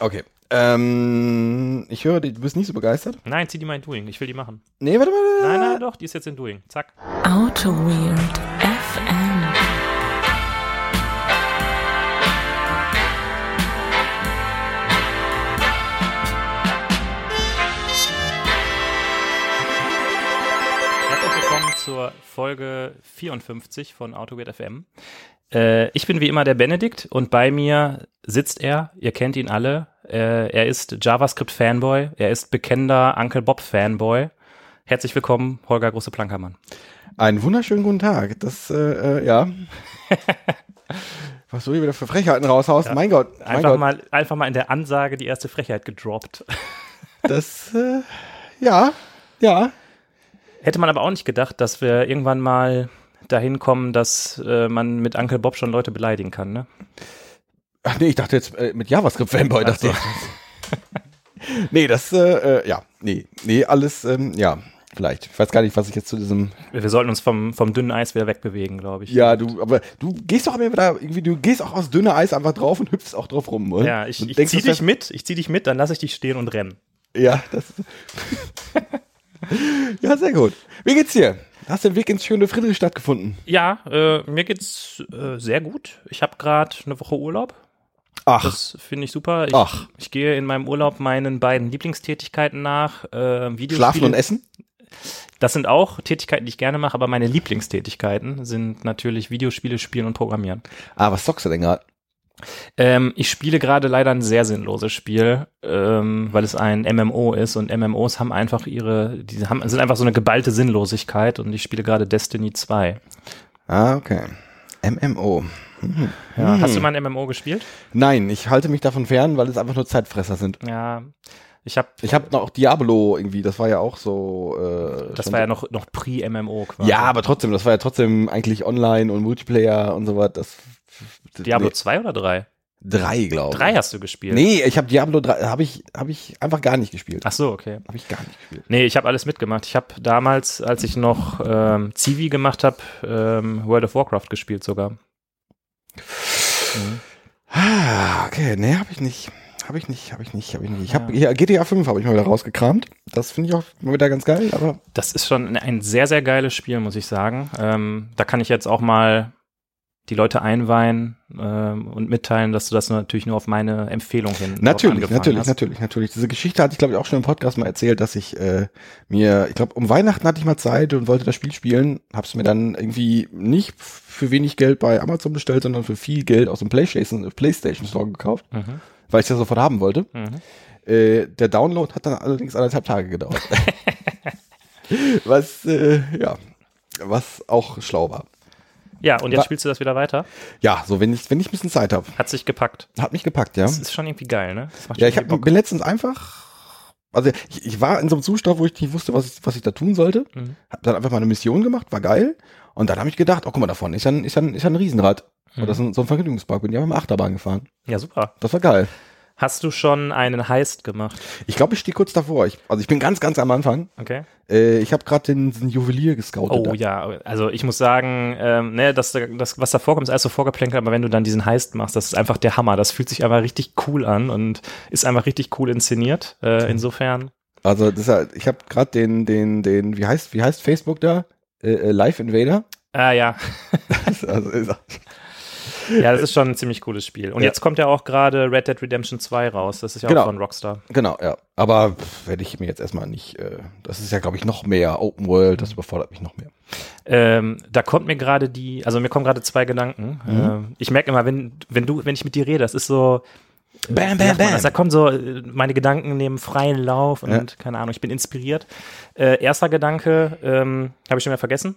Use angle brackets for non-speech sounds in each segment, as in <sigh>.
Okay. Ähm, ich höre, du bist nicht so begeistert. Nein, zieh die mal in Doing. Ich will die machen. Nee, warte mal. Nein, nein, doch, die ist jetzt in Doing. Zack. Auto Weird FM. Herzlich willkommen zur Folge 54 von AutoGate FM. Äh, ich bin wie immer der Benedikt und bei mir sitzt er. Ihr kennt ihn alle. Äh, er ist JavaScript-Fanboy. Er ist bekennender Uncle Bob-Fanboy. Herzlich willkommen, Holger Große-Plankermann. Einen wunderschönen guten Tag. Das, äh, äh ja. <laughs> Was du hier wieder für Frechheiten raushaust. Ja. Mein Gott. Mein Einfach, Gott. mal, einfach mal in der Ansage die erste Frechheit gedroppt. <laughs> Das, äh, ja. Ja. Hätte man aber auch nicht gedacht, dass wir irgendwann mal dahin kommen, dass äh, man mit Uncle Bob schon Leute beleidigen kann, ne? Ach nee, ich dachte jetzt äh, mit JavaScript-Fanboy. Ach dachte so. ich. <laughs> nee, das, äh, äh, ja. Nee, nee, alles, ähm, ja. Vielleicht. Ich weiß gar nicht, was ich jetzt zu diesem. Wir sollten uns vom, vom dünnen Eis wieder wegbewegen, glaube ich. Ja, du, aber du gehst doch immer wieder irgendwie, du gehst auch aus dünner Eis einfach drauf und hüpfst auch drauf rum, oder? Ja, ich, ich denkst, zieh dich mit, ich zieh dich mit, dann lasse ich dich stehen und rennen. Ja, das. <laughs> ja, sehr gut. Wie geht's dir? Hast den Weg ins schöne Friedrichstadt gefunden? Ja, äh, mir geht's äh, sehr gut. Ich habe gerade eine Woche Urlaub. Ach, Das finde ich super. Ich, Ach. ich gehe in meinem Urlaub meinen beiden Lieblingstätigkeiten nach. Äh, schlafen und essen? Das sind auch Tätigkeiten, die ich gerne mache, aber meine Lieblingstätigkeiten sind natürlich Videospiele spielen und programmieren. Ah, was zockst du denn gerade? Ähm, ich spiele gerade leider ein sehr sinnloses Spiel, ähm, weil es ein MMO ist und MMOs haben einfach ihre, die haben, sind einfach so eine geballte Sinnlosigkeit und ich spiele gerade Destiny 2. Ah, okay. MMO. Ja, Hm. Hast du mal ein MMO gespielt? Nein, ich halte mich davon fern, weil es einfach nur Zeitfresser sind. Ja, ich habe, Ich habe noch Diablo irgendwie, das war ja auch so. Äh, das war ja noch, noch Pre-MMO quasi. Ja, aber trotzdem, das war ja trotzdem eigentlich online und Multiplayer und so was. Das, Diablo nee, 2 oder 3? drei, glaube ich. Drei hast du gespielt. Nee, ich habe Diablo 3, habe ich, hab ich einfach gar nicht gespielt. Ach so, okay. Habe ich gar nicht gespielt. Nee, ich habe alles mitgemacht. Ich habe damals, als ich noch ähm, Civi gemacht habe, ähm, World of Warcraft gespielt sogar. Mhm. Ah, okay, nee, habe ich nicht. Habe ich nicht, habe ich nicht, habe ich nicht. Ich habe Ja. GTA 5 habe ich mal wieder rausgekramt. Das finde ich auch mal wieder ganz geil, aber Das ist schon ein sehr, sehr geiles Spiel, muss ich sagen. Ähm, da kann ich jetzt auch mal die Leute einweihen ähm, und mitteilen, dass du das natürlich nur auf meine Empfehlung hin natürlich, natürlich, hast. natürlich, natürlich. Diese Geschichte hatte ich glaube ich auch schon im Podcast mal erzählt, dass ich äh, mir, ich glaube um Weihnachten hatte ich mal Zeit und wollte das Spiel spielen, hab's mir dann irgendwie nicht für wenig Geld bei Amazon bestellt, sondern für viel Geld aus dem PlayStation, PlayStation Store gekauft, Mhm. weil ich das sofort haben wollte. Mhm. Äh, der Download hat dann allerdings anderthalb Tage gedauert. <laughs> was, äh, ja, was auch schlau war. Ja, und jetzt Wa- spielst du das wieder weiter. Ja, so wenn ich, wenn ich ein bisschen Zeit habe. Hat sich gepackt. Hat mich gepackt, ja. Das ist schon irgendwie geil, ne? Ja, ich hab, bin letztens einfach, also ich, ich war in so einem Zustand, wo ich nicht wusste, was ich, was ich da tun sollte. Mhm. Hab dann einfach mal eine Mission gemacht, war geil. Und dann habe ich gedacht, oh guck mal, davon ist ja ein, ist ja ein, ist ja ein Riesenrad. Mhm. Oder so ein, so ein Vergnügungspark. Bin ja mit dem Achterbahn gefahren. Ja, super. Das war geil. Hast du schon einen Heist gemacht? Ich glaube, ich stehe kurz davor. Ich, also ich bin ganz, ganz am Anfang. Okay. Äh, ich habe gerade den, den Juwelier gescoutet. Oh ja, also ich muss sagen, ähm, ne, das, das, was da vorkommt, ist alles so vorgeplänkelt, aber wenn du dann diesen Heist machst, das ist einfach der Hammer. Das fühlt sich einfach richtig cool an und ist einfach richtig cool inszeniert. Äh, insofern. Also das ich habe gerade den, den, den, wie heißt, wie heißt Facebook da? Äh, äh, Live Invader. Ah ja, <laughs> also, ist- <laughs> ja, das ist schon ein ziemlich cooles Spiel. Und Ja. jetzt kommt ja auch gerade Red Dead Redemption 2 raus. Das ist ja Genau. auch von Rockstar. Genau, ja. Aber werde ich mir jetzt erstmal nicht, äh, das ist ja, glaube ich, noch mehr Open World, das überfordert mich noch mehr. Ähm, da kommt mir gerade die, also mir kommen gerade zwei Gedanken. Mhm. Ähm, ich merke immer, wenn, wenn du, wenn ich mit dir rede, das ist so, Bam, sagt man das? Da kommen so, äh, meine Gedanken nehmen freien Lauf und Ja. keine Ahnung, ich bin inspiriert. Äh, erster Gedanke, ähm, habe ich schon wieder vergessen.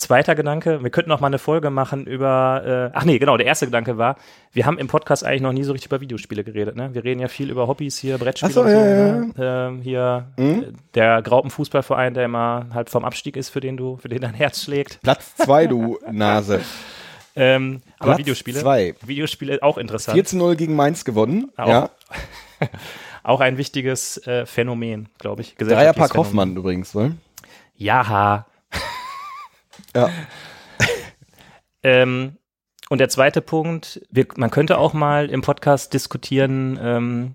Zweiter Gedanke, wir könnten auch mal eine Folge machen über, äh, ach nee, genau, der erste Gedanke war, wir haben im Podcast eigentlich noch nie so richtig über Videospiele geredet, ne? Wir reden ja viel über Hobbys hier, Brettspiele so, und so, ja, ne? Ähm, hier Mhm. äh, der Graupenfußballverein, der immer halb vom Abstieg ist, für den du, für den dein Herz schlägt. Platz zwei, du Nase. <laughs> Ähm, aber Platz Videospiele. zwei. Videospiele auch interessant. 4 zu 0 gegen Mainz gewonnen. Auch. Ja. <laughs> Auch ein wichtiges äh, Phänomen, glaube ich. Dreierpack. Hoffmann übrigens, wohl. Ja. Ja. <laughs> Ähm, und der zweite Punkt, wir, man könnte auch mal im Podcast diskutieren, ähm,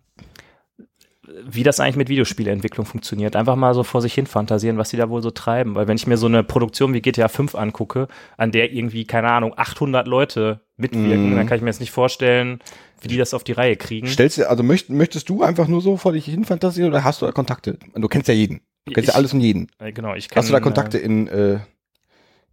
wie das eigentlich mit Videospieleentwicklung funktioniert. Einfach mal so vor sich hin fantasieren, was die da wohl so treiben. Weil wenn ich mir so eine Produktion wie GTA 5 angucke, an der irgendwie, keine Ahnung, 800 Leute mitwirken, Mhm. dann kann ich mir jetzt nicht vorstellen, wie die das auf die Reihe kriegen. Stellst du, also möcht, möchtest du einfach nur so vor dich hin fantasieren oder hast du da Kontakte? Du kennst ja jeden. Du kennst ja Ich- alles und jeden. Äh, Genau, ich kenn, Hast du da Kontakte in, äh,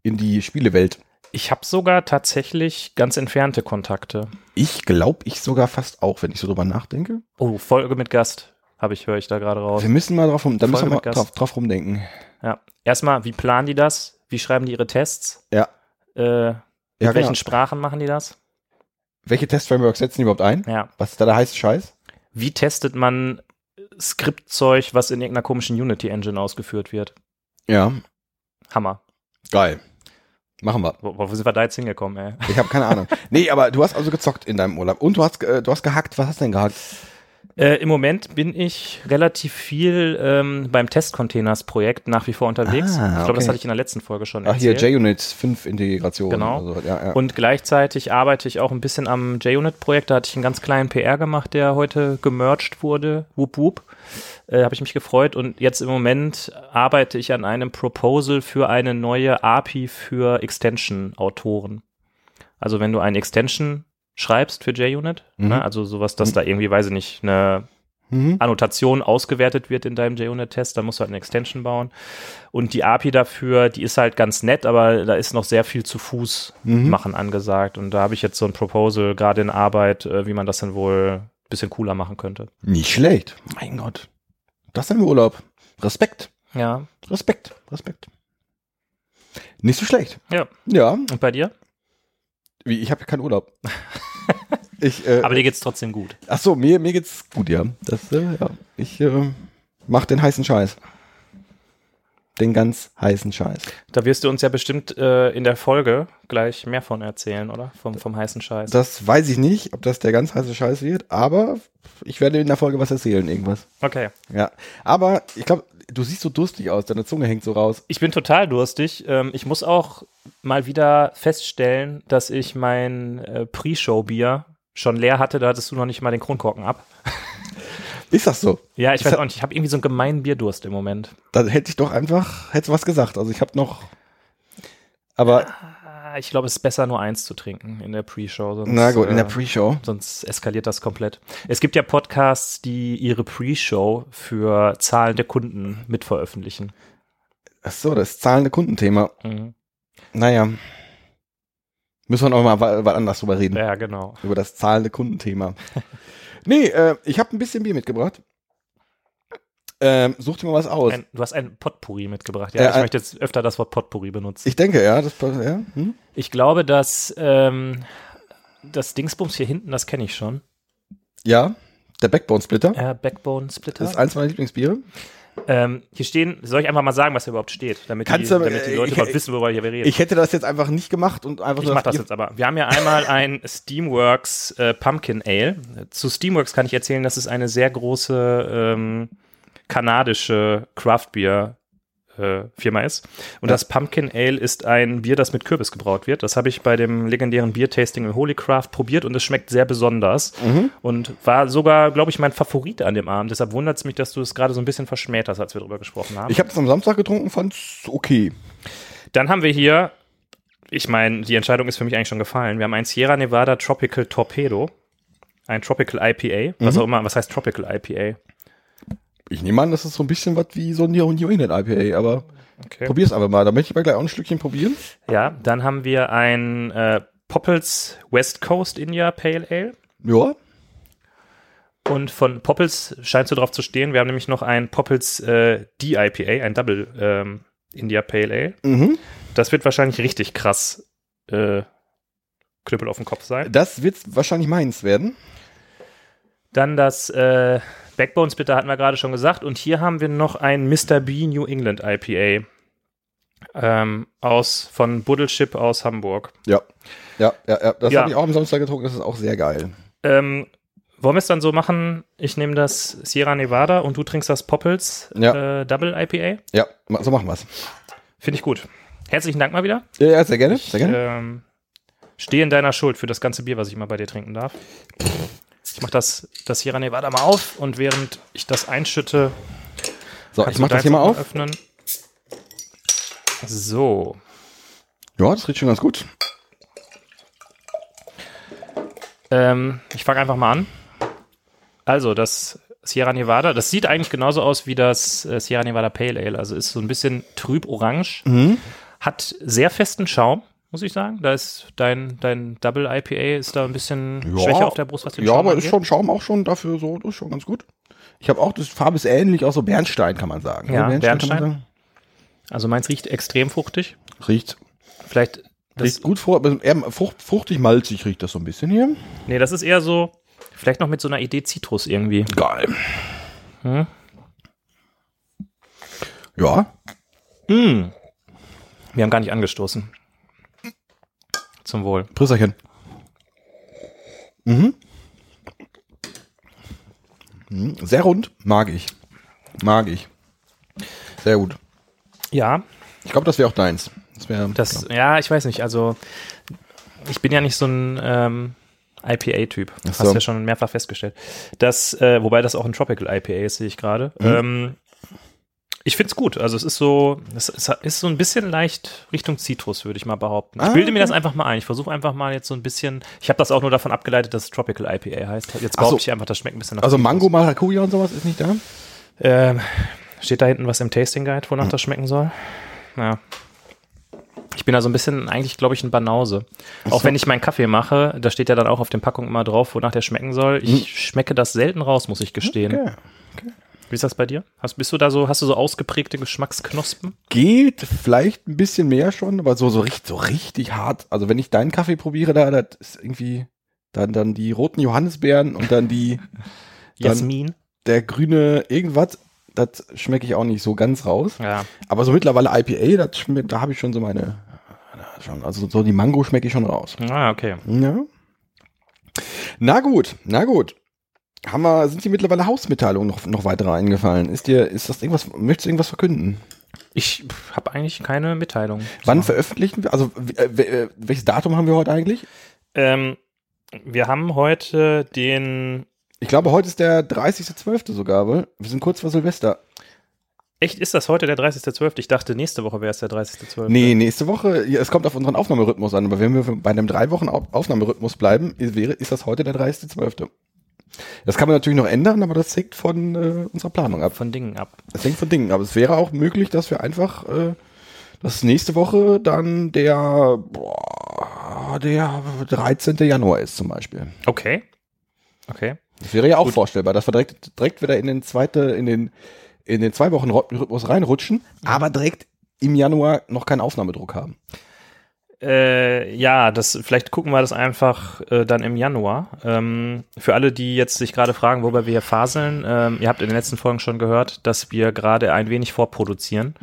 in die Spielewelt? Ich habe sogar tatsächlich ganz entfernte Kontakte. Ich glaube ich sogar fast auch, wenn ich so drüber nachdenke. Oh, Folge mit Gast, habe ich, höre ich da gerade raus. Wir müssen mal drauf rum, da müssen wir mal drauf, drauf rumdenken. Ja. Erstmal, wie planen die das? Wie schreiben die ihre Tests? Ja. Äh, mit Ja, welchen genau. Sprachen machen die das? Welche Testframeworks setzen die überhaupt ein? Ja. Was ist da der heiße Scheiß? Wie testet man Skriptzeug, was in irgendeiner komischen Unity-Engine ausgeführt wird? Ja, Hammer. geil. Machen wir. Wo, wo sind wir da jetzt hingekommen, ey? Ich habe keine Ahnung. Nee, aber du hast also gezockt in deinem Urlaub. Und du hast, äh, du hast gehackt. Was hast du denn gehackt? Äh, Im Moment bin ich relativ viel ähm, beim Testcontainers-Projekt nach wie vor unterwegs. Ah, ich glaube, das hatte ich in der letzten Folge schon Ach, hier erzählt. JUnit 5 Integration. Genau. Also, ja, ja. Und gleichzeitig arbeite ich auch ein bisschen am JUnit-Projekt. Da hatte ich einen ganz kleinen PR gemacht, der heute gemerged wurde. Wup, wup. Äh, Habe ich mich gefreut. Und jetzt im Moment arbeite ich an einem Proposal für eine neue API für Extension-Autoren. Also wenn du eine Extension schreibst für JUnit, Mhm. ne, also sowas, dass da irgendwie, weiß ich nicht, eine mhm. Annotation ausgewertet wird in deinem JUnit-Test, dann musst du halt eine Extension bauen. Und die API dafür, die ist halt ganz nett, aber da ist noch sehr viel zu Fuß Mhm. machen angesagt. Und da habe ich jetzt so ein Proposal gerade in Arbeit, äh, wie man das dann wohl ein bisschen cooler machen könnte. Nicht schlecht. Mein Gott. Das sind wir Urlaub. Respekt. Ja. Respekt. Respekt. Nicht so schlecht. Ja. Ja. Und bei dir? Wie, ich habe ja keinen Urlaub. ich, äh, Aber dir geht's trotzdem gut. ach so, mir, mir geht's gut, ja. Das, äh, ja. Ich äh, mach den heißen Scheiß. Den ganz heißen Scheiß. Da wirst du uns ja bestimmt äh, in der Folge gleich mehr von erzählen, oder? Vom, vom heißen Scheiß. Das weiß ich nicht, ob das der ganz heiße Scheiß wird, aber ich werde in der Folge was erzählen, irgendwas. Okay. Ja. Aber ich glaube, du siehst so durstig aus, deine Zunge hängt so raus. Ich bin total durstig. Ähm, ich muss auch mal wieder feststellen, dass ich mein äh, Pre-Show-Bier schon leer hatte. Da hattest du noch nicht mal den Kronkorken ab. <laughs> Ist das so? Ja, ich Das weiß auch nicht. Ich habe irgendwie so einen gemeinen Bierdurst im Moment. Dann hätte ich doch einfach, hätte was gesagt. Also ich habe noch, aber Ah, Ich glaube, es ist besser, nur eins zu trinken in der Pre-Show. sonst, na gut, in der äh, Pre-Show. Sonst eskaliert das komplett. Es gibt ja Podcasts, die ihre Pre-Show für zahlende Kunden mitveröffentlichen. Ach so, das zahlende Kundenthema. Mhm. Naja. Müssen wir noch mal wa- was anders drüber reden. Ja, genau. Über das zahlende Kundenthema. <laughs> nee, äh, ich habe ein bisschen Bier mitgebracht. Ähm, such dir mal was aus. Ein, du hast ein Potpourri mitgebracht. Ja, Äh, ich möchte jetzt öfter das Wort Potpourri benutzen. ich denke, ja, das ja. Hm? Ich glaube, dass ähm, das Dingsbums hier hinten, das kenne ich schon. Ja, der Backbone Splitter. Äh, Backbone Splitter. Das ist eins meiner Lieblingsbiere. ähm, hier stehen, soll ich einfach mal sagen, was hier überhaupt steht, damit, die, du, damit die äh, Leute ich- überhaupt wissen, worüber wir hier reden. Ich hätte das jetzt einfach nicht gemacht und einfach Ich mach das jetzt aber. Wir haben ja einmal ein Steamworks äh, Pumpkin Ale. Zu Steamworks kann ich erzählen, dass es eine sehr große ähm, kanadische Craft Beer äh, Firma ist. Und Ja. das Pumpkin Ale ist ein Bier, das mit Kürbis gebraut wird. Das habe ich bei dem legendären Biertasting in Holycraft probiert und es schmeckt sehr besonders. Mhm. Und war sogar, glaube ich, mein Favorit an dem Abend. Deshalb wundert es mich, dass du es gerade so ein bisschen verschmäht hast, als wir darüber gesprochen haben. Ich habe es am Samstag getrunken, fand's okay. Dann haben wir hier, ich meine, die Entscheidung ist für mich eigentlich schon gefallen. Wir haben ein Sierra Nevada Tropical Torpedo, ein Tropical IPA, was auch immer, was heißt Tropical IPA? Ich nehme an, das ist so ein bisschen was wie so ein New England IPA, aber Okay. probier's einfach mal. Da möchte ich mal gleich auch ein Stückchen probieren. Ja, dann haben wir ein äh, Poppels West Coast India Pale Ale. Ja. Und von Poppels scheint so drauf zu stehen. Wir haben nämlich noch ein Poppels äh, DIPA, ein Double ähm, India Pale Ale. Mhm. Das wird wahrscheinlich richtig krass äh, Knüppel auf dem Kopf sein. Das wird wahrscheinlich meins werden. Dann das äh, Backbone Splitter hatten wir gerade schon gesagt. Und hier haben wir noch ein Mr. B New England IPA. Ähm, aus, von Buddelship aus Hamburg. Ja. Ja, ja, ja. Das Ja. habe ich auch am Samstag getrunken. Das ist auch sehr geil. Ähm, wollen wir es dann so machen? Ich nehme das Sierra Nevada und du trinkst das Poppels Ja. äh, Double IPA. Ja, so machen wir's. Finde ich gut. Herzlichen Dank mal wieder. Ja, ja, sehr gerne. Sehr gerne. ähm, stehe in deiner Schuld für das ganze Bier, was ich immer bei dir trinken darf. Ich mache das, das Sierra Nevada mal auf und während ich das einschütte, So, ich mach du das hier mal auf. Öffnen. So, Ja, das riecht schon ganz gut. ähm, ich fange einfach mal an. Also, das Sierra Nevada, das sieht eigentlich genauso aus wie das äh, Sierra Nevada Pale Ale. Also ist so ein bisschen trüb orange, Mhm. hat sehr festen Schaum, muss ich sagen. Da ist dein, dein Double IPA ist da ein bisschen Ja. schwächer auf der Brust, was den Ja, Schaum aber ist angeht. schon Schaum auch schon dafür so, das ist schon ganz gut. Ich habe auch, das Farbe ist ähnlich, auch so Bernstein kann man sagen. Ja, Bernstein. man sagen. Also meins riecht extrem fruchtig. Riecht, Vielleicht, das, riecht gut vor, eher frucht, fruchtig malzig riecht das so ein bisschen hier. nee, das ist eher so, vielleicht noch mit so einer Idee Zitrus irgendwie. Geil. Hm? Ja, Mm. Wir haben gar nicht angestoßen. Zum Wohl. Prüsserchen. Mhm. Mhm, Sehr rund, mag ich. Mag ich. Sehr gut. Ja, Ich glaube, das wäre auch deins. Das wäre das, ja, ich weiß nicht, also ich bin ja nicht so ein ähm, IPA-Typ. Ach Hast so. du ja schon mehrfach festgestellt. Das, äh, wobei das auch ein Tropical IPA ist, sehe ich gerade. Mhm. Ähm, ich finde es gut. Also es ist so, es ist, so ein bisschen leicht Richtung Zitrus, würde ich mal behaupten. Ich Ah, bilde mir okay. das einfach mal ein. Ich versuche einfach mal jetzt so ein bisschen. Ich habe das auch nur davon abgeleitet, dass es Tropical IPA heißt. Jetzt behaupte so. ich einfach, das schmeckt ein bisschen nach also Zitrus. Mango, Maracuja und sowas ist nicht da? Ähm, steht da hinten was im Tasting Guide, Hm. wonach das schmecken soll? Ja. Ich bin da so ein bisschen, eigentlich glaube ich, ein Banause. Auch wenn ich meinen Kaffee mache, da steht ja dann auch auf den Packungen immer drauf, wonach der schmecken soll. Ich schmecke das selten raus, muss ich gestehen. Hm. Okay. Wie ist das bei dir? Hast, bist du da so, hast du so ausgeprägte Geschmacksknospen? Geht vielleicht ein bisschen mehr schon, aber so, so, richtig, so richtig hart. Also wenn ich deinen Kaffee probiere, da, das ist irgendwie dann, dann die roten Johannisbeeren und dann die, <laughs> Dann- Jasmin? der grüne irgendwas, das schmecke ich auch nicht so ganz raus. Ja. Aber so mittlerweile IPA, das schmeckt, da habe ich schon so meine, schon, also so die Mango schmecke ich schon raus. Ah, okay. Ja. Na gut, na gut. Haben wir, sind dir mittlerweile Hausmitteilungen noch, noch weitere eingefallen? Ist dir, ist das irgendwas, möchtest du irgendwas verkünden? Ich habe eigentlich keine Mitteilung. Wann veröffentlichen wir? Also, äh, äh, welches Datum haben wir heute eigentlich? Ähm, wir haben heute den. Ich glaube, heute ist der 30.12. sogar, weil wir sind kurz vor Silvester. Echt, ist das heute der 30.12.? Ich dachte, nächste Woche wäre es der 30.12. Nee, nächste Woche, ja, es kommt auf unseren Aufnahmerhythmus an, aber wenn wir bei einem drei Wochen Au- Aufnahmerhythmus bleiben, ist, wäre, ist das heute der 30.12. Das kann man natürlich noch ändern, aber das hängt von äh, unserer Planung ab. Von Dingen ab. Das hängt von Dingen. Aber es wäre auch möglich, dass wir einfach, äh, dass nächste Woche dann der, boah, der 13. Januar ist zum Beispiel. Okay. Okay. Das wäre ja auch vorstellbar, dass wir direkt, direkt wieder in den zweite, in den, in den zwei Wochen Rhythmus reinrutschen, aber direkt im Januar noch keinen Aufnahmedruck haben. Äh, ja, das vielleicht gucken wir das einfach äh, dann im Januar. Ähm, für alle, die jetzt sich gerade fragen, wobei wir hier faseln, ähm, ihr habt in den letzten Folgen schon gehört, dass wir gerade ein wenig vorproduzieren,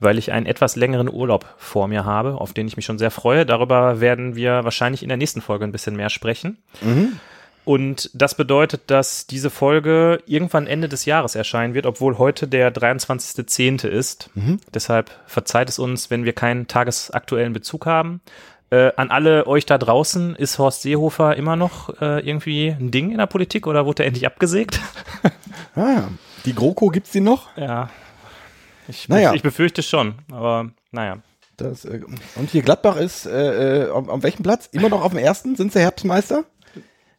weil ich einen etwas längeren Urlaub vor mir habe, auf den ich mich schon sehr freue. Darüber werden wir wahrscheinlich in der nächsten Folge ein bisschen mehr sprechen. Und das bedeutet, dass diese Folge irgendwann Ende des Jahres erscheinen wird, obwohl heute der 23.10. ist. Deshalb verzeiht es uns, wenn wir keinen tagesaktuellen Bezug haben. Äh, an alle euch da draußen, ist Horst Seehofer immer noch äh, irgendwie ein Ding in der Politik oder wurde er endlich abgesägt? Ah, ja. Die GroKo gibt's die noch? ja. Ich, Naja. ich befürchte schon, aber naja. Das, äh, und hier Gladbach ist äh, äh, auf, auf welchem Platz? Immer noch auf dem ersten? Sind sie Herbstmeister?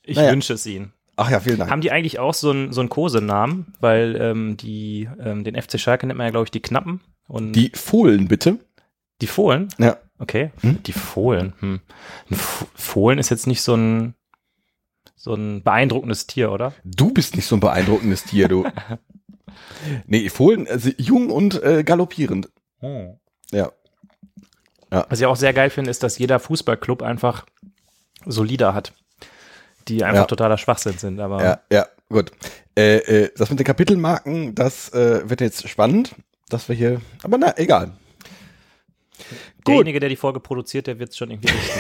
Ich Naja. wünsche es ihnen. Ach ja, vielen Dank. Haben die eigentlich auch so einen so einen Kosenamen? Weil ähm, die, ähm, den FC Schalke nennt man ja, glaube ich, die Knappen. Und Die Fohlen, bitte. die Fohlen? Ja. Okay. Hm? Die Fohlen. Hm. Ein Fohlen ist jetzt nicht so ein so ein beeindruckendes Tier, oder? Du bist nicht so ein beeindruckendes Tier, du. <laughs> nee, Fohlen, also jung und äh, galoppierend. Ja. Was ich auch sehr geil finde, ist, dass jeder Fußballclub einfach so Lieder hat, die einfach Ja. totaler Schwachsinn sind. Aber Ja, ja, gut. Äh, äh, das mit den Kapitelmarken, das äh, wird jetzt spannend, dass wir hier, aber na, egal. Gut. derjenige, der die Folge produziert, der wird es schon irgendwie <laughs> richten.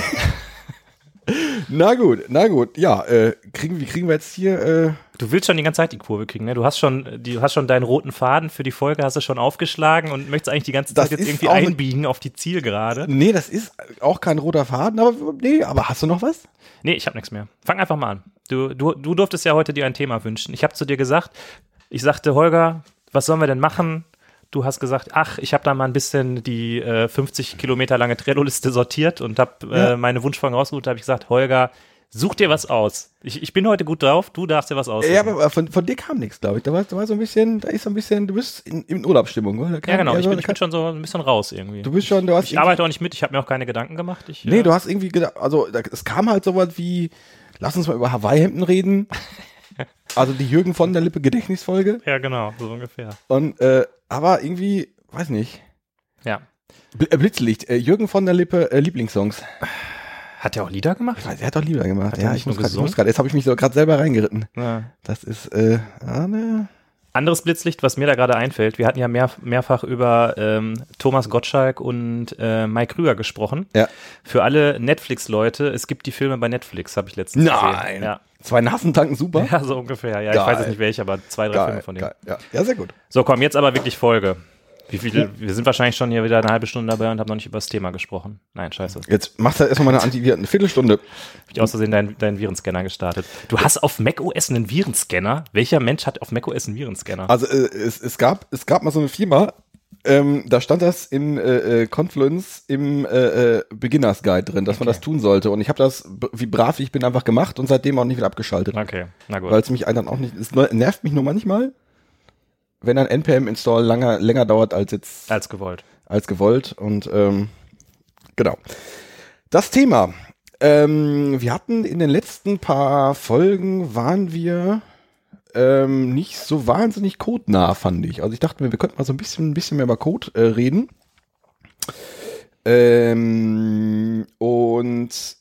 Na gut, na gut. Ja, äh, kriegen, wie kriegen wir jetzt hier, äh, Du willst schon die ganze Zeit die Kurve kriegen, ne? Du hast schon, du hast schon deinen roten Faden für die Folge, hast du schon aufgeschlagen und möchtest eigentlich die ganze Das Zeit jetzt ist irgendwie einbiegen auf die Zielgerade. nee, das ist auch kein roter Faden, aber nee, aber hast du noch was? Nee, ich habe nichts mehr. Fang einfach mal an. Du, du, du durftest ja heute dir ein Thema wünschen. Ich habe zu dir gesagt, ich sagte, Holger, was sollen wir denn machen? Du hast gesagt, ach, ich habe da mal ein bisschen die äh, 50 Kilometer lange Trello-Liste sortiert und habe äh, Ja. meine Wunschfolgen rausgesucht. Da habe ich gesagt, Holger, such dir was aus. Ich, ich bin heute gut drauf, du darfst dir was aussuchen. Ja, aber von, von dir kam nichts, glaube ich. Da war, da war so ein bisschen, da ist so ein bisschen, du bist in, in Urlaubsstimmung, oder? Ja, genau. Ich so- bin, da ich bin schon so ein bisschen raus irgendwie. Du bist schon, du hast ich arbeite auch nicht mit, ich habe mir auch keine Gedanken gemacht. Ich, Nee, äh, du hast irgendwie gedacht, also es kam halt sowas wie, lass uns mal über Hawaii-Hemden reden. <laughs> also die Jürgen von der Lippe Gedächtnisfolge. Ja, genau, so ungefähr. Und äh, aber irgendwie, weiß nicht. Ja. Bl äh, Blitzlicht, äh, Jürgen von der Lippe äh, Lieblingssongs. Hat er auch Lieder gemacht? Ich weiß, er hat doch Lieder gemacht. Hat ja, nicht ich nur muss grad- ich muss gerade, jetzt habe ich mich so gerade selber reingeritten. Ja. Das ist äh, ah, ne. Anderes Blitzlicht, was mir da gerade einfällt, wir hatten ja mehr, mehrfach über ähm, Thomas Gottschalk und äh, Mike Krüger gesprochen. Ja. Für alle Netflix-Leute, es gibt die Filme bei Netflix, habe ich letztens Nein. gesehen. Ja. Zwei Nasentanken super. ja, so ungefähr. Ja, ich Geil. weiß jetzt nicht welche, aber zwei, drei Filme Geil, von denen. Ja. ja, sehr gut. So, komm, jetzt aber wirklich Folge. Wie viele, wir sind wahrscheinlich schon hier wieder eine halbe Stunde dabei und haben noch nicht über das Thema gesprochen. Nein, scheiße. Jetzt machst du erstmal eine Antiviren, eine Viertelstunde. Hab ich aus Versehen deinen, deinen Virenscanner gestartet. Du hast auf macOS einen Virenscanner? Welcher Mensch hat auf macOS einen Virenscanner? Also äh, es, es, gab, es gab mal so eine Firma, ähm, da stand das in äh, äh, Confluence im äh, äh, Beginners Guide drin, dass man Okay. das tun sollte. Und ich habe das, wie brav ich bin, einfach gemacht und seitdem auch nicht wieder abgeschaltet. Okay, na gut. Weil es mich dann auch nicht, es nervt mich nur manchmal, wenn ein NPM-Install länger, länger dauert als jetzt Als gewollt. als gewollt. Und ähm, genau. Das Thema. Ähm, wir hatten in den letzten paar Folgen waren wir ähm, nicht so wahnsinnig codenah, fand ich. Also ich dachte mir, wir könnten mal so ein bisschen, ein bisschen mehr über Code äh, reden. Ähm, und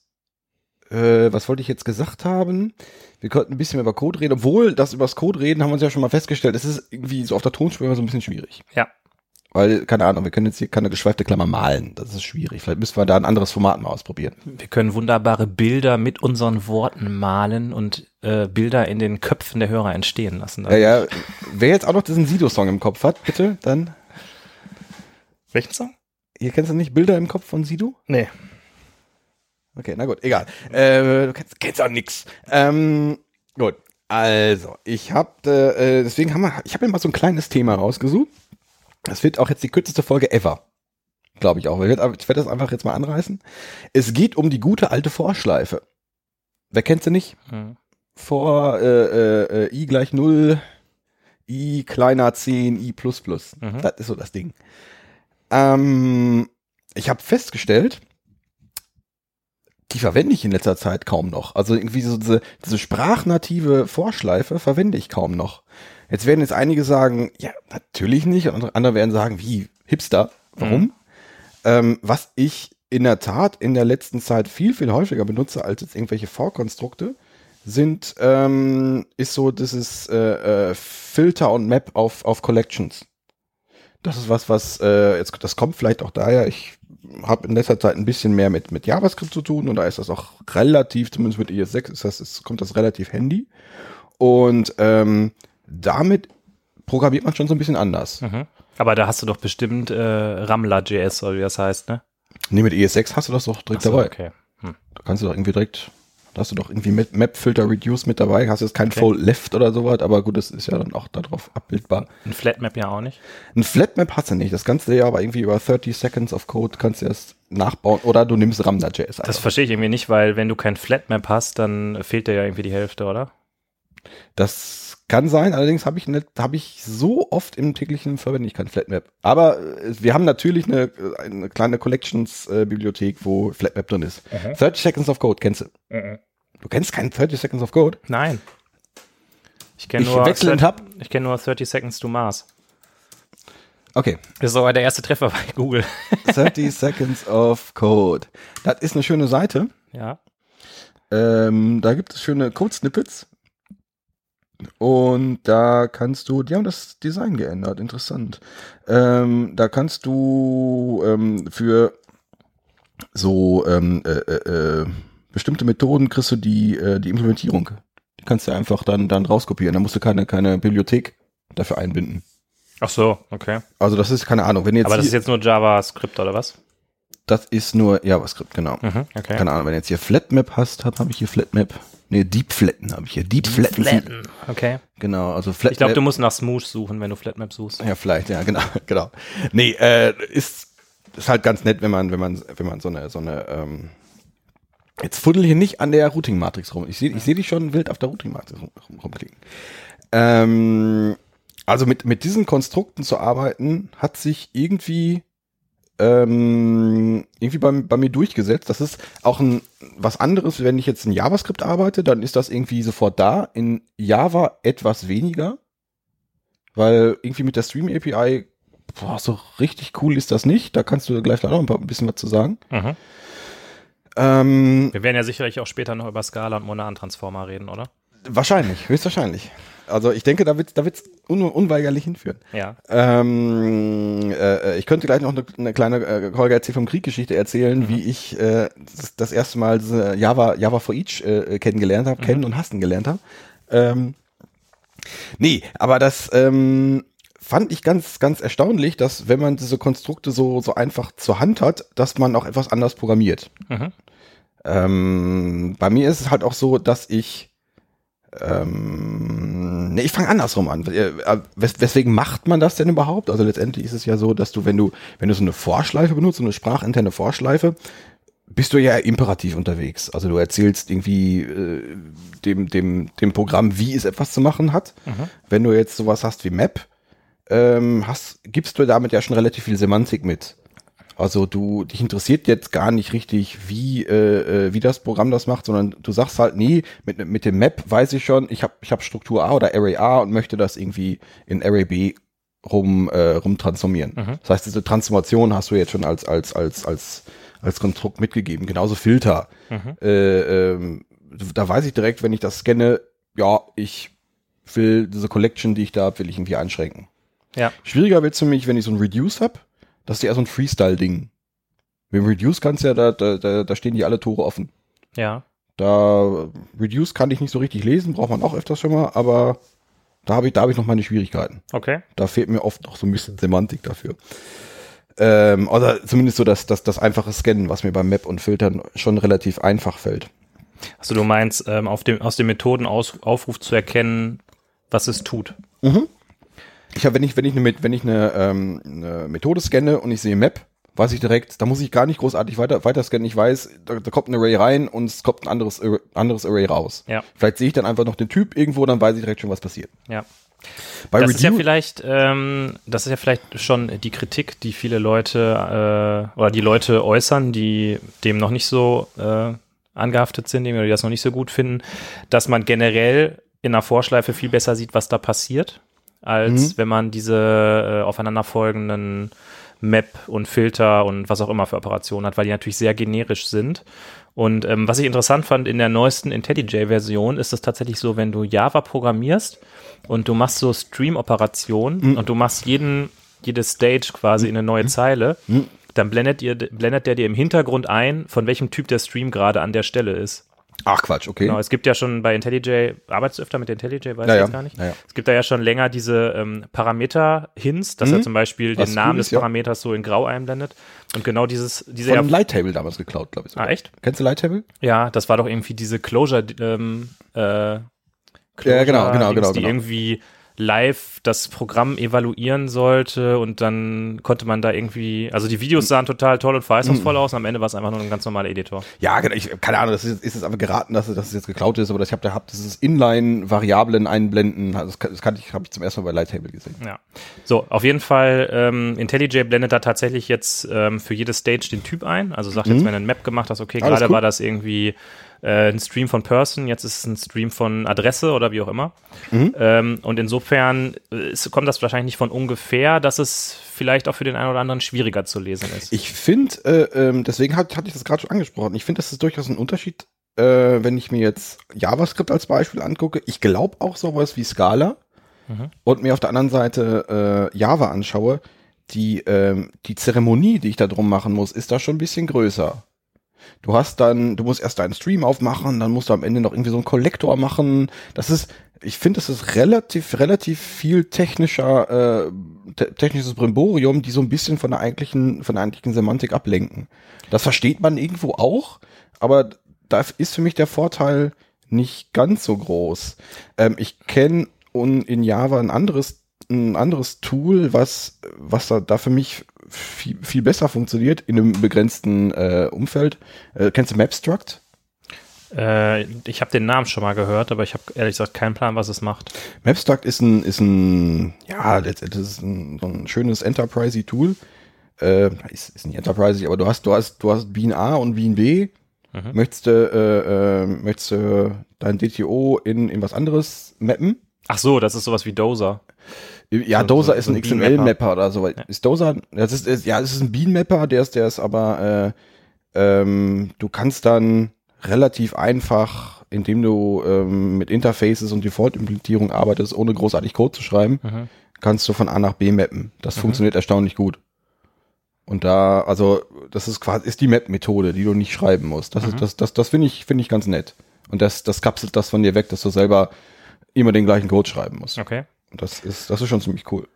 äh, was wollte ich jetzt gesagt haben? Wir könnten ein bisschen mehr über Code reden, obwohl das über das Code reden, haben wir uns ja schon mal festgestellt, es ist irgendwie so auf der Tonspur immer so ein bisschen schwierig. Ja. Weil, keine Ahnung, wir können jetzt hier keine geschweifte Klammer malen. Das ist schwierig. Vielleicht müssen wir da ein anderes Format mal ausprobieren. Wir können wunderbare Bilder mit unseren Worten malen und äh, Bilder in den Köpfen der Hörer entstehen lassen. Ja, ja. Wer jetzt auch noch diesen Sido-Song im Kopf hat, bitte, dann. Welchen Song? Ihr kennst du nicht Bilder im Kopf von Sido? Nee. Okay, na gut, egal. Äh, du kennst, kennst auch nix. Ähm, gut. Also, ich hab, äh, deswegen haben wir, ich habe mir mal so ein kleines Thema rausgesucht. Das wird auch jetzt die kürzeste Folge ever. Glaube ich auch. Ich werde werd das einfach jetzt mal anreißen. Es geht um die gute alte Vorschleife. Wer kennt sie nicht? Hm. vor äh, äh, äh, i gleich 0, i kleiner 10, i plus plus. Mhm. Das ist so das Ding. Ähm, ich habe festgestellt, die verwende ich in letzter Zeit kaum noch. Also irgendwie so diese, diese sprachnative Vorschleife verwende ich kaum noch. Jetzt werden jetzt einige sagen, ja, natürlich nicht. Und andere werden sagen, wie, Hipster, warum? Mhm. Ähm, was ich in der Tat in der letzten Zeit viel, viel häufiger benutze als jetzt irgendwelche Vorkonstrukte, sind, ähm, ist so dieses äh, äh, Filter und Map auf, auf Collections. Das ist was, was, äh, jetzt, das kommt vielleicht auch daher, ich habe in letzter Zeit ein bisschen mehr mit, mit JavaScript zu tun und da ist das auch relativ, zumindest mit ES6 ist das, ist, kommt das relativ handy. Und ähm, damit programmiert man schon so ein bisschen anders. Mhm. Aber da hast du doch bestimmt äh, Ramla.js oder wie das heißt, ne? Nee, mit ES6 hast du das doch direkt so, dabei. okay. Hm. Da kannst du doch irgendwie direkt, da hast du doch irgendwie Map- Map-Filter Reduce mit dabei, hast jetzt kein Okay. Fold Left oder sowas, aber gut, das ist ja dann auch darauf abbildbar. Ein Flatmap ja auch nicht. Ein Flatmap hast du nicht, das kannst du ja aber irgendwie über 30 Seconds of Code kannst du das nachbauen oder du nimmst Ramda.js. Das verstehe ich irgendwie nicht, weil wenn du kein Flatmap hast, dann fehlt dir ja irgendwie die Hälfte, oder? Das kann sein, allerdings habe ich, nicht- habe ich so oft im täglichen verwende ich kein Flatmap. Aber äh, wir haben natürlich eine, äh, eine kleine Collections-Bibliothek, wo Flatmap drin ist. 30 Seconds of Code kennst du. Du kennst keinen 30 Seconds of Code? Nein. Ich kenne nur, kenn nur 30 Seconds to Mars. Okay. Das ist sogar der erste Treffer <laughs> bei Google. 30 Seconds of Code. Das ist eine schöne Seite. ja. Ähm, da gibt es schöne Code-Snippets. Und da kannst du, die haben das Design geändert, interessant. Ähm, da kannst du ähm, für so ähm, äh, äh, äh, bestimmte Methoden kriegst du die, äh, die Implementierung. Die kannst du einfach dann, dann rauskopieren. Da musst du keine, keine Bibliothek dafür einbinden. Ach so, okay. Also das ist keine Ahnung. Wenn jetzt Aber das ist jetzt nur JavaScript oder was? das ist nur JavaScript, genau. Mhm, okay. Keine Ahnung, wenn du jetzt hier Flatmap hast, habe hab ich hier Flatmap. Nee, Deep Flatten habe ich hier. Deep Flatten. sind- Okay. Genau, also Flatmap. Ich glaube, du musst nach Smoosh suchen, wenn du Flatmap suchst. Ja, vielleicht, ja, genau, <laughs> genau. Nee, äh, ist, ist halt ganz nett, wenn man, wenn man, wenn man so eine, so eine, ähm, jetzt fuddel hier nicht an der Routing-Matrix rum. Ich sehe, ich sehe dich schon wild auf der Routing-Matrix rum, rum, rumklicken. Ähm, also mit, mit diesen Konstrukten zu arbeiten, hat sich irgendwie, ähm, irgendwie bei, bei mir durchgesetzt. Das ist auch ein, was anderes, wenn ich jetzt in JavaScript arbeite, dann ist das irgendwie sofort da. In Java etwas weniger. Weil irgendwie mit der Stream API, boah, so richtig cool ist das nicht. Da kannst du gleich noch ein, paar, ein bisschen was zu sagen. Mhm. Ähm, Wir werden ja sicherlich auch später noch über Scala und Monaden-Transformer reden, oder? wahrscheinlich, höchstwahrscheinlich. Also ich denke, da wird da wird's un unweigerlich hinführen. Ja. Ähm, äh, ich könnte gleich noch eine, eine kleine äh, Holger erzähl vom Krieggeschichte erzählen, wie ich äh, das, das erste Mal Java Java for Each äh, kennengelernt habe, kennen und hassen gelernt habe. Ähm, nee, aber das ähm, fand ich ganz ganz erstaunlich, dass wenn man diese Konstrukte so so einfach zur Hand hat, dass man auch etwas anders programmiert. Mhm. Ähm, bei mir ist es halt auch so, dass ich ähm, ne, ich fange andersrum an. Äh, äh, Wes weswegen macht man das denn überhaupt? Also letztendlich ist es ja so, dass du, wenn du, wenn du so eine Vorschleife benutzt, so eine sprachinterne Vorschleife, bist du ja imperativ unterwegs. Also du erzählst irgendwie äh, dem, dem, dem Programm, wie es etwas zu machen hat. Wenn du jetzt sowas hast wie Map, ähm, hast, gibst du damit ja schon relativ viel Semantik mit. Also du, dich interessiert jetzt gar nicht richtig, wie, äh, äh, wie das Programm das macht, sondern du sagst halt, nee, mit, mit dem Map weiß ich schon, ich habe ich hab Struktur A oder Array A und möchte das irgendwie in Array B rum, äh, rum transformieren. Das heißt, diese Transformation hast du jetzt schon als, als, als, als, als Konstrukt mitgegeben. Genauso Filter. Äh, ähm, da weiß ich direkt, wenn ich das scanne, ja, ich will diese Collection, die ich da habe, will ich irgendwie einschränken. Ja. Schwieriger wird's für mich, wenn ich so ein Reduce hab. Das ist ja so ein Freestyle-Ding. Mit dem Reduce kannst du ja, da, da, da, stehen die alle Tore offen. Ja. Da Reduce kann ich nicht so richtig lesen, braucht man auch öfters schon mal, aber da habe ich, da habe ich noch meine Schwierigkeiten. Okay. Da fehlt mir oft noch so ein bisschen Semantik dafür. Ähm, oder zumindest so das, das, das einfache Scannen, was mir beim Map und Filtern schon relativ einfach fällt. Also du meinst, ähm, auf dem, aus dem Methodenaufruf zu erkennen, was es tut. Ich habe, wenn ich, wenn ich eine, wenn ich eine, ähm, eine Methode scanne und ich sehe Map, weiß ich direkt, da muss ich gar nicht großartig weiter, weiter scannen. Ich weiß, da, da kommt ein Array rein und es kommt ein anderes, Array- anderes Array raus. Ja. Vielleicht sehe ich dann einfach noch den Typ irgendwo, dann weiß ich direkt schon, was passiert. Ja. Bei das ist ja vielleicht, ähm, das ist ja vielleicht schon die Kritik, die viele Leute äh, oder die Leute äußern, die dem noch nicht so äh, angehaftet sind, die das noch nicht so gut finden, dass man generell in einer Vorschleife viel besser sieht, was da passiert, als wenn man diese äh, aufeinanderfolgenden Map und Filter und was auch immer für Operationen hat, weil die natürlich sehr generisch sind. Und ähm, was ich interessant fand in der neuesten IntelliJ-Version ist es tatsächlich so, wenn du Java programmierst und du machst so Stream-Operationen und du machst jeden, jede Stage quasi in eine neue Zeile, dann blendet, ihr, blendet der dir im Hintergrund ein, von welchem Typ der Stream gerade an der Stelle ist. Ach Quatsch, okay. Genau, es gibt ja schon bei IntelliJ, arbeitest du öfter mit IntelliJ, weiß Ja, ich jetzt gar nicht. Ja, ja. Es gibt da ja schon länger diese ähm, Parameter-Hints, dass er zum Beispiel Was den Namen des ist, ja. Parameters so in Grau einblendet. Und genau dieses, diese Von Lighttable damals geklaut, glaube ich. sogar. Ah, echt? Kennst du Lighttable? Ja, das war doch irgendwie diese Closure, ähm, äh, Ja, genau, genau, Dings, genau, die genau. irgendwie live das Programm evaluieren sollte und dann konnte man da irgendwie, also die Videos sahen total toll und verheißungsvoll Mhm. aus, am Ende war es einfach nur ein ganz normaler Editor. Ja, genau. Ich, keine Ahnung, das ist, ist jetzt einfach geraten, dass, es- dass es jetzt geklaut ist, aber das, ich habe da hab dieses Inline-Variablen einblenden. Also das, kann- das kann ich, habe ich zum ersten Mal bei Lighttable gesehen. Ja. So, auf jeden Fall, ähm, IntelliJ blendet da tatsächlich jetzt ähm, für jede Stage den Typ ein. Also sagt jetzt, wenn du ein Map gemacht hast, okay, Mhm. Gerade cool. war das irgendwie äh, ein Stream von Person, jetzt ist es ein Stream von Adresse oder wie auch immer. Mhm. Ähm, und insofern äh, ist, kommt das wahrscheinlich nicht von ungefähr, dass es vielleicht auch für den einen oder anderen schwieriger zu lesen ist. Ich finde, äh, ähm, deswegen hat, hatte ich das gerade schon angesprochen, ich finde, das ist durchaus ein Unterschied, äh, wenn ich mir jetzt JavaScript als Beispiel angucke. Ich glaube auch sowas wie Scala und mir auf der anderen Seite äh, Java anschaue. Die, ähm, die Zeremonie, die ich da drum machen muss, ist da schon ein bisschen größer. Du hast dann, du musst erst deinen Stream aufmachen, dann musst du am Ende noch irgendwie so einen Kollektor machen. Das ist, ich finde, das ist relativ, relativ viel technischer, äh, te technisches Brimborium, die so ein bisschen von der eigentlichen, von der eigentlichen Semantik ablenken. Das versteht man irgendwo auch, aber da ist für mich der Vorteil nicht ganz so groß. Ähm, ich kenne in Java ein anderes, ein anderes Tool, was, was da, da für mich viel, viel besser funktioniert in einem begrenzten äh, Umfeld. Äh, kennst du Mapstruct? Äh, ich habe den Namen schon mal gehört, aber ich habe ehrlich gesagt keinen Plan, was es macht. Mapstruct ist ein, ist ein, ja, das, das ist ein, so ein schönes Enterprise-Tool. Äh, ist, ist nicht Enterprise, aber du hast, du hast, du hast Bean A und Bean B. Mhm. Möchtest du, äh, äh, möchtest du dein DTO in, in was anderes mappen? Ach so, das ist sowas wie Dozer. Ja, so, Dozer so, ist ein, ein XML-Mapper oder so. Ja. Ist Dozer, das ist, ist, ja, das ist ein Bean-Mapper, der ist, der ist aber, äh, ähm, du kannst dann relativ einfach, indem du ähm, mit Interfaces und Default-Implementierung arbeitest, ohne großartig Code zu schreiben, mhm. kannst du von A nach B mappen. Das mhm. funktioniert erstaunlich gut. Und da, also, das ist quasi, ist die Map-Methode, die du nicht schreiben musst. Das mhm. ist, das, das, das finde ich, finde ich ganz nett. Und das, das kapselt das von dir weg, dass du selber immer den gleichen Code schreiben musst. Okay. Das ist, das ist schon ziemlich cool.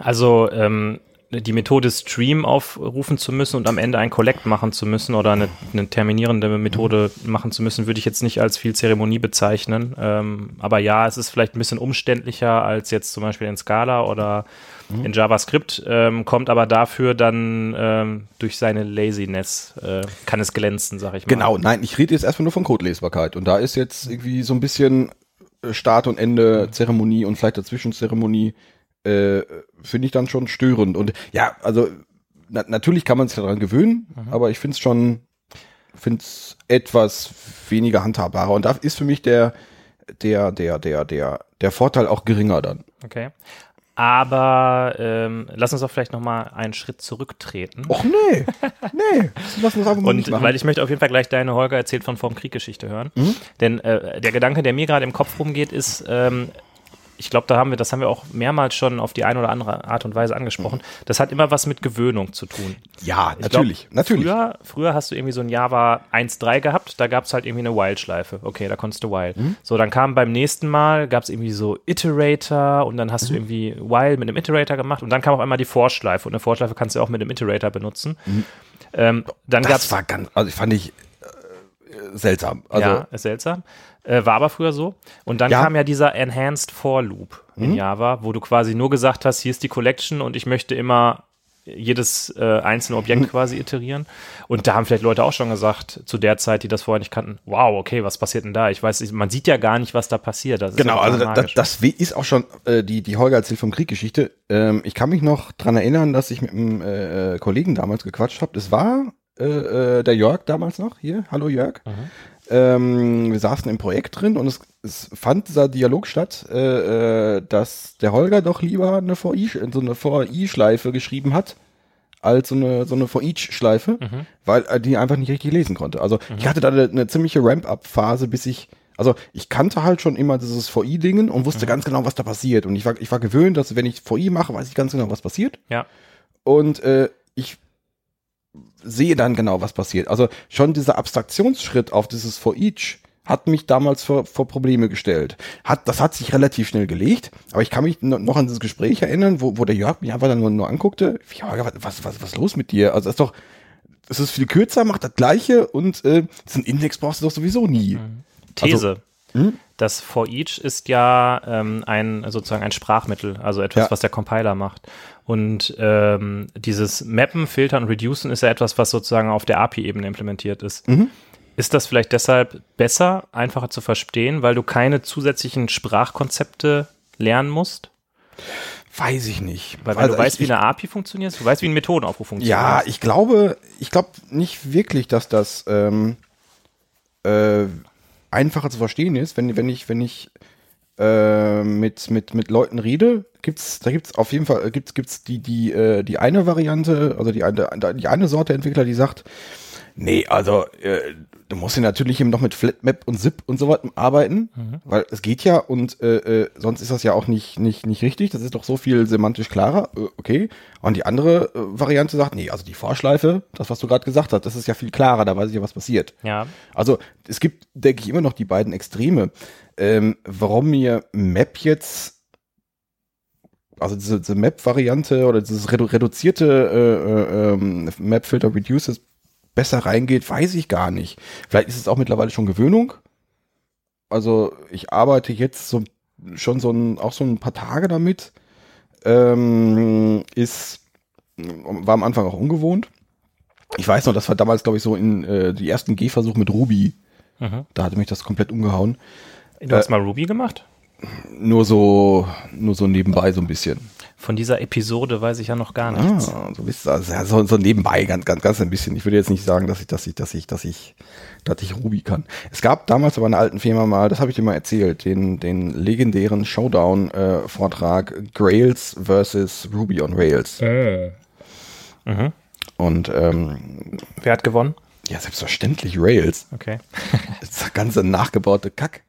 Also, ähm, die Methode Stream aufrufen zu müssen und am Ende ein Collect machen zu müssen oder eine, eine terminierende Methode machen zu müssen, würde ich jetzt nicht als viel Zeremonie bezeichnen. Ähm, aber ja, es ist vielleicht ein bisschen umständlicher als jetzt zum Beispiel in Scala oder mhm. in JavaScript, ähm, kommt aber dafür dann ähm, durch seine Laziness, äh, kann es glänzen, sag ich mal. Genau, nein, ich rede jetzt erstmal nur von Codelesbarkeit und da ist jetzt irgendwie so ein bisschen Start und Ende Zeremonie und vielleicht dazwischen Zeremonie äh, finde ich dann schon störend. Und ja, also na, natürlich kann man sich daran gewöhnen, mhm. aber ich finde es schon, finde es etwas weniger handhabbarer. Und da ist für mich der, der, der, der, der, der Vorteil auch geringer dann. Okay. Aber ähm, lass uns doch vielleicht noch mal einen Schritt zurücktreten. Och nee, nee, lass uns einfach mal Und weil ich möchte auf jeden Fall gleich deine Holger erzählt von Vorm Krieggeschichte hören. Mhm. Denn äh, der Gedanke, der mir gerade im Kopf rumgeht, ist, ähm, ich glaube, da haben wir, das haben wir auch mehrmals schon auf die eine oder andere Art und Weise angesprochen. Das hat immer was mit Gewöhnung zu tun. Ja, ich natürlich, glaub, natürlich. Früher, früher hast du irgendwie so ein Java 1.3 gehabt, da gab es halt irgendwie eine While-Schleife. Okay, da konntest du While. Mhm. So, dann kam beim nächsten Mal, gab es irgendwie so Iterator und dann hast mhm. du irgendwie While mit einem Iterator gemacht und dann kam auf einmal die Vorschleife und eine Vorschleife kannst du auch mit einem Iterator benutzen. Mhm. Ähm, dann das war ganz, also ich fand ich äh, seltsam. Also, ja, ist seltsam. Äh, war aber früher so. Und dann ja. kam ja dieser Enhanced For Loop in mhm. Java, wo du quasi nur gesagt hast, hier ist die Collection und ich möchte immer jedes äh, einzelne Objekt mhm. quasi iterieren. Und da haben vielleicht Leute auch schon gesagt, zu der Zeit, die das vorher nicht kannten, wow, okay, was passiert denn da? Ich weiß, man sieht ja gar nicht, was da passiert. Das genau, also das, das, ist auch schon äh, die, die Holger erzählt vom Krieggeschichte. Ähm, ich kann mich noch dran erinnern, dass ich mit einem äh, äh Kollegen damals gequatscht habe. Das war äh, äh, der Jörg damals noch hier. Hallo Jörg. Mhm. Ähm, wir saßen im Projekt drin und es, es fand dieser Dialog statt, äh, äh, dass der Holger doch lieber eine VI, so eine VI-Schleife geschrieben hat, als so eine, so eine For Each-Schleife, mhm. weil er die einfach nicht richtig lesen konnte. Also mhm. ich hatte da eine, eine ziemliche Ramp-Up-Phase, bis ich, also ich kannte halt schon immer dieses VI-Dingen und wusste mhm. ganz genau, was da passiert. Und ich war, ich war gewöhnt, dass wenn ich VI mache, weiß ich ganz genau, was passiert. Ja. Und äh, ich sehe dann genau, was passiert. Also schon dieser Abstraktionsschritt auf dieses For Each hat mich damals vor, vor Probleme gestellt. Hat, das hat sich relativ schnell gelegt, aber ich kann mich noch an dieses Gespräch erinnern, wo, wo der Jörg mich einfach dann nur, nur anguckte. Ja, was, was, was ist los mit dir? Also das ist doch, es ist viel kürzer, macht das Gleiche und äh, diesen Index brauchst du doch sowieso nie. Mhm. These. Also, hm? Das For Each ist ja ähm, ein sozusagen ein Sprachmittel, also etwas, ja. was der Compiler macht. Und ähm, dieses Mappen, Filtern und Reducen ist ja etwas, was sozusagen auf der API-Ebene implementiert ist. Mhm. Ist das vielleicht deshalb besser, einfacher zu verstehen, weil du keine zusätzlichen Sprachkonzepte lernen musst? Weiß ich nicht. Weil, weil also du weißt, wie eine API funktioniert, du weißt, wie ein Methodenaufruf funktioniert. Ja, ich glaube, ich glaube nicht wirklich, dass das ähm, äh, einfacher zu verstehen ist, wenn, wenn ich, wenn ich äh, mit, mit, mit Leuten rede, gibt's, da gibt's auf jeden Fall, gibt's, gibt's die, die, äh, die eine Variante, also die eine, die eine Sorte Entwickler, die sagt, Nee, also äh, du musst ja natürlich eben noch mit Flatmap und Zip und so weiter arbeiten, weil es geht ja und äh, äh, sonst ist das ja auch nicht, nicht, nicht richtig. Das ist doch so viel semantisch klarer. Äh, okay. Und die andere äh, Variante sagt, nee, also die Vorschleife, das, was du gerade gesagt hast, das ist ja viel klarer, da weiß ich ja, was passiert. Ja. Also es gibt, denke ich, immer noch die beiden Extreme. Ähm, warum mir Map jetzt, also diese, diese Map-Variante oder dieses redu reduzierte äh, äh, ähm, Map-Filter Reduces besser reingeht, weiß ich gar nicht. Vielleicht ist es auch mittlerweile schon Gewöhnung. Also ich arbeite jetzt so schon so ein, auch so ein paar Tage damit. Ähm, ist war am Anfang auch ungewohnt. Ich weiß noch, das war damals, glaube ich, so in äh, die ersten Gehversuche mit Ruby. Mhm. Da hatte mich das komplett umgehauen. Du hast mal Ruby gemacht? Nur so, nur so nebenbei so ein bisschen. Von dieser Episode weiß ich ja noch gar nichts. Ah, so, bist, also, so, so nebenbei, ganz, ganz, ganz ein bisschen. Ich würde jetzt nicht sagen, dass ich, dass ich, dass ich, dass ich, dass ich Ruby kann. Es gab damals aber in einer alten Firma mal, das habe ich dir mal erzählt, den, den legendären Showdown-Vortrag Grails versus Ruby on Rails. Mhm. Und ähm, Wer hat gewonnen? ja, selbstverständlich Rails. Okay. <laughs> Das ganze nachgebaute Kack.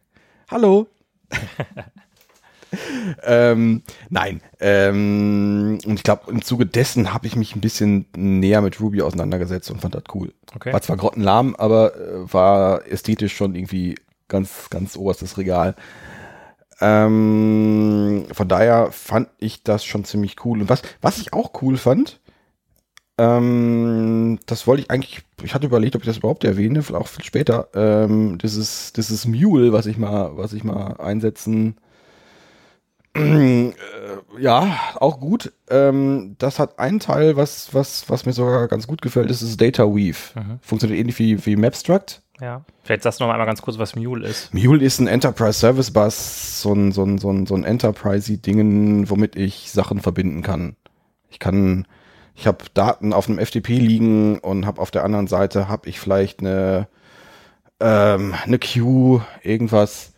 Hallo. <laughs> ähm, nein. Ähm, und ich glaube, im Zuge dessen habe ich mich ein bisschen näher mit Ruby auseinandergesetzt und fand das cool. Okay. War zwar grottenlahm, aber äh, war ästhetisch schon irgendwie ganz, ganz oberstes Regal. Ähm, von daher fand ich das schon ziemlich cool. Und was, was ich auch cool fand, ähm, das wollte ich eigentlich, ich hatte überlegt, ob ich das überhaupt erwähne, vielleicht auch viel später, ähm, dieses, dieses Mule, was ich mal, was ich mal einsetzen, äh, ja, auch gut. Ähm, das hat einen Teil, was, was, was mir sogar ganz gut gefällt, das ist Data Weave. Funktioniert ähnlich wie, wie Mapstruct. Ja. Vielleicht sagst du noch einmal ganz kurz, was Mule ist. Mule ist ein Enterprise Service Bus, so ein, so ein, so ein, so ein Enterprise-Dingen, womit ich Sachen verbinden kann. Ich kann, ich habe Daten auf einem FTP liegen und habe auf der anderen Seite habe ich vielleicht eine, ähm, eine Queue, irgendwas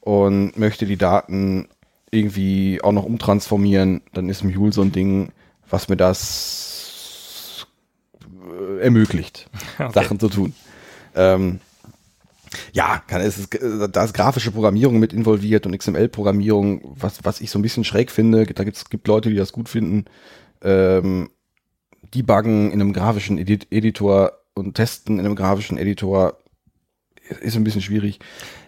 und möchte die Daten irgendwie auch noch umtransformieren, dann ist Mule so ein Ding, was mir das äh, ermöglicht, <laughs> Okay. Sachen zu tun. Ähm, ja, kann, es ist, da ist grafische Programmierung mit involviert und XML-Programmierung, was, was ich so ein bisschen schräg finde. Da gibt's, gibt Leute, die das gut finden. Ähm, Debuggen in einem grafischen Edit Editor und Testen in einem grafischen Editor ist ein bisschen schwierig.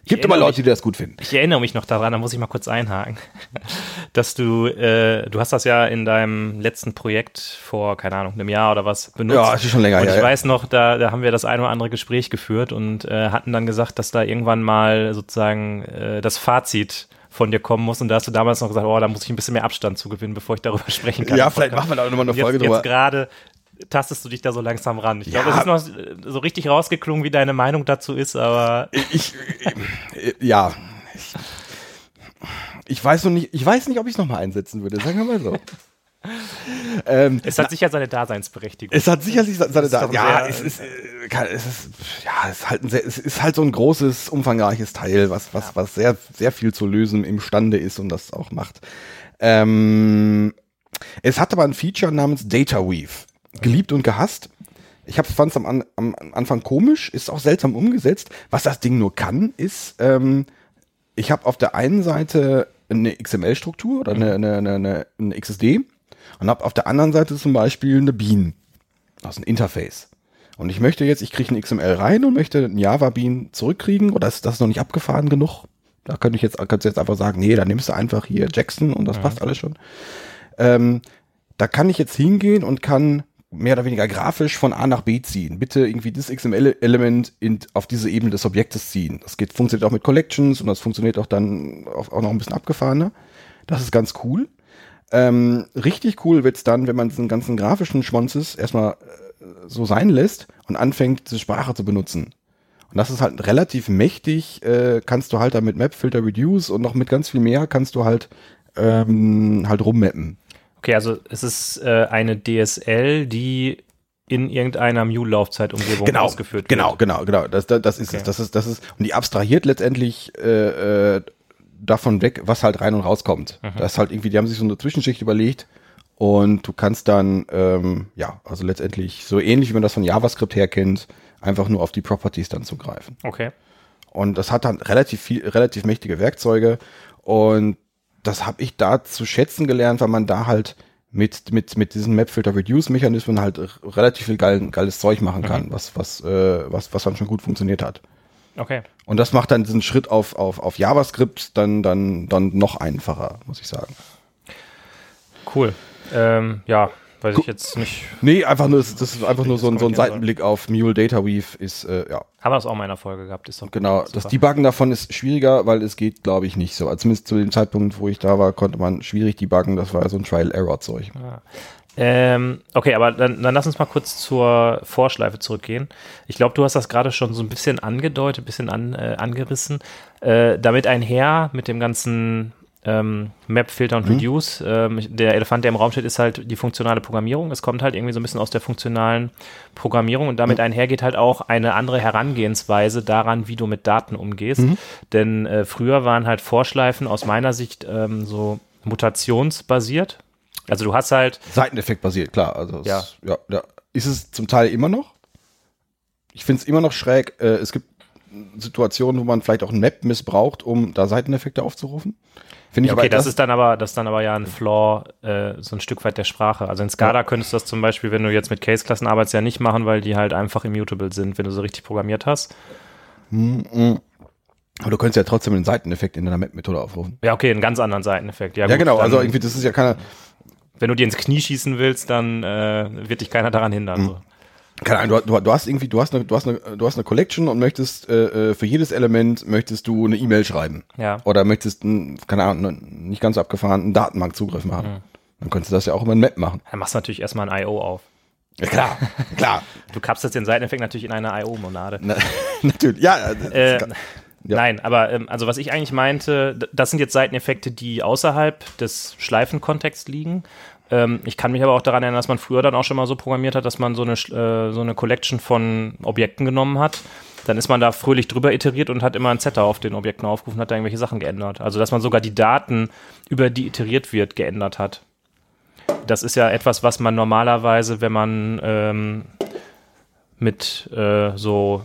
Gibt aber erinnere Leute, die das gut finden. Ich erinnere mich noch daran, da muss ich mal kurz einhaken, <laughs> dass du, äh, du hast das ja in deinem letzten Projekt vor, keine Ahnung, einem Jahr oder was benutzt. Ja, ist schon länger Und ich ja. weiß noch, da, da haben wir das ein oder andere Gespräch geführt und äh, hatten dann gesagt, dass da irgendwann mal sozusagen äh, das Fazit von dir kommen muss. Und da hast du damals noch gesagt, oh, da muss ich ein bisschen mehr Abstand zu gewinnen, bevor ich darüber sprechen kann. Ja, vielleicht machen wir da nochmal eine Und jetzt, Folge drüber. Jetzt gerade tastest du dich da so langsam ran. Ich Ja. glaube, es ist noch so richtig rausgeklungen, wie deine Meinung dazu ist, aber Ich, äh, ja. Ich, ich weiß noch nicht, ich weiß nicht, ob ich es nochmal einsetzen würde, sagen wir mal so. Ähm, es hat sicher seine Daseinsberechtigung. Es hat sicherlich seine ist doch da Ja, es ist, äh, kann- es ist, ja, es ist halt sehr, es ist halt so ein großes, umfangreiches Teil, was, was, was sehr, sehr viel zu lösen imstande ist und das auch macht. Ähm, es hat aber ein Feature namens Data Weave. Geliebt und gehasst. Ich fand es am, am Anfang komisch, ist auch seltsam umgesetzt. Was das Ding nur kann, ist, ähm, ich habe auf der einen Seite eine XML-Struktur oder eine, eine, eine, eine, eine XSD und habe auf der anderen Seite zum Beispiel eine Bean. Das ist ein Interface. Und ich möchte jetzt, ich kriege ein XML rein und möchte ein Java Bean zurückkriegen oder ist das noch nicht abgefahren genug? Da könnte ich jetzt, kannst du jetzt einfach sagen, nee, dann nimmst du einfach hier Jackson und das passt alles schon. Ähm, da kann ich jetzt hingehen und kann mehr oder weniger grafisch von A nach B ziehen. Bitte irgendwie das XML-Element auf diese Ebene des Objektes ziehen. Das geht, funktioniert auch mit Collections und das funktioniert auch dann auch, auch noch ein bisschen abgefahrener. Das ist ganz cool. Ähm, richtig cool wird's dann, wenn man diesen ganzen grafischen Schmonzes erstmal äh, so sein lässt und anfängt, diese Sprache zu benutzen. Und das ist halt relativ mächtig, äh, kannst du halt da mit Map, Filter, Reduce und noch mit ganz viel mehr kannst du halt ähm, halt rummappen. Okay, also es ist äh, eine DSL, die in irgendeiner Mule-Laufzeitumgebung genau, ausgeführt genau, wird. genau, genau. Das, das, das ist Okay. es. Das ist, das ist, und die abstrahiert letztendlich äh, äh, davon weg, was halt rein und rauskommt. Mhm. Das ist halt irgendwie, die haben sich so eine Zwischenschicht überlegt und du kannst dann, ähm, ja, also letztendlich so ähnlich, wie man das von JavaScript her kennt, einfach nur auf die Properties dann zugreifen. Okay. Und das hat dann relativ viel, relativ mächtige Werkzeuge. Und das habe ich da zu schätzen gelernt, weil man da halt mit, mit, mit diesen Map-Filter-Reduce-Mechanismen halt relativ viel geil, geiles Zeug machen kann, was, was, äh, was, was dann schon gut funktioniert hat. Okay. Und das macht dann diesen Schritt auf, auf, auf JavaScript dann, dann, dann noch einfacher, muss ich sagen. Cool. Ähm, ja, weiß ich jetzt nicht. Nee, einfach nur, das ist einfach nur so ein, so ein soll. Seitenblick auf Mule Data Weave ist, äh, ja, Haben wir das auch mal in einer Folge gehabt, ist doch genau. super. Das Debuggen davon ist schwieriger, weil es geht, glaube ich, nicht so. Also zumindest zu dem Zeitpunkt, wo ich da war, konnte man schwierig debuggen. Das war ja so ein Trial-Error-Zeug. Ähm, okay, aber dann, dann lass uns mal kurz zur Vorschleife zurückgehen. Ich glaube, du hast das gerade schon so ein bisschen angedeutet, ein bisschen an, äh, angerissen. Äh, damit einher mit dem ganzen ähm, Map, Filter und Reduce. Ähm, der Elefant, der im Raum steht, ist halt die funktionale Programmierung. Es kommt halt irgendwie so ein bisschen aus der funktionalen Programmierung und damit einher geht halt auch eine andere Herangehensweise daran, wie du mit Daten umgehst. Denn äh, früher waren halt Vorschleifen aus meiner Sicht ähm, so mutationsbasiert. Also du hast halt Seiteneffekt basiert, klar. Also Ja. ja. Ja, Ist es zum Teil immer noch? Ich finde es immer noch schräg. Äh, es gibt Situationen, wo man vielleicht auch ein Map missbraucht, um da Seiteneffekte aufzurufen. Finde ich Okay, aber das ist dann aber, das ist dann aber ja ein Flaw, äh, so ein Stück weit der Sprache. Also in SCADA könntest du das zum Beispiel, wenn du jetzt mit Case-Klassen arbeitest, ja nicht machen, weil die halt einfach immutable sind, wenn du so richtig programmiert hast. aber du könntest ja trotzdem einen Seiteneffekt in deiner Map-Methode aufrufen. Ja, okay, einen ganz anderen Seiteneffekt. Ja, Ja, gut, genau. Also irgendwie, das ist ja keine, wenn du dir ins Knie schießen willst, dann äh, wird dich keiner daran hindern. So. keine Ahnung, du, du, hast irgendwie, du hast eine, du hast eine, du hast eine Collection und möchtest äh, äh, für jedes Element möchtest du eine E-Mail schreiben. Ja. Oder möchtest, ein, keine Ahnung, einen nicht ganz so abgefahrenen Datenbankzugriff machen. Dann könntest du das ja auch über ein Map machen. Dann machst du natürlich erstmal ein I.O. auf. Ja, klar, <laughs> klar. Du kapselst den Seiteneffekt natürlich in eine I.O.-Monade. Na, <laughs> natürlich, ja. das Äh, Ja. Nein, aber ähm, also was ich eigentlich meinte, das sind jetzt Seiteneffekte, die außerhalb des Schleifenkontexts liegen. Ähm, ich kann mich aber auch daran erinnern, dass man früher dann auch schon mal so programmiert hat, dass man so eine, äh, so eine Collection von Objekten genommen hat. Dann ist man da fröhlich drüber iteriert und hat immer ein Setter auf den Objekten aufgerufen, hat da irgendwelche Sachen geändert. Also dass man sogar die Daten, über die iteriert wird, geändert hat. Das ist ja etwas, was man normalerweise, wenn man ähm, mit äh, so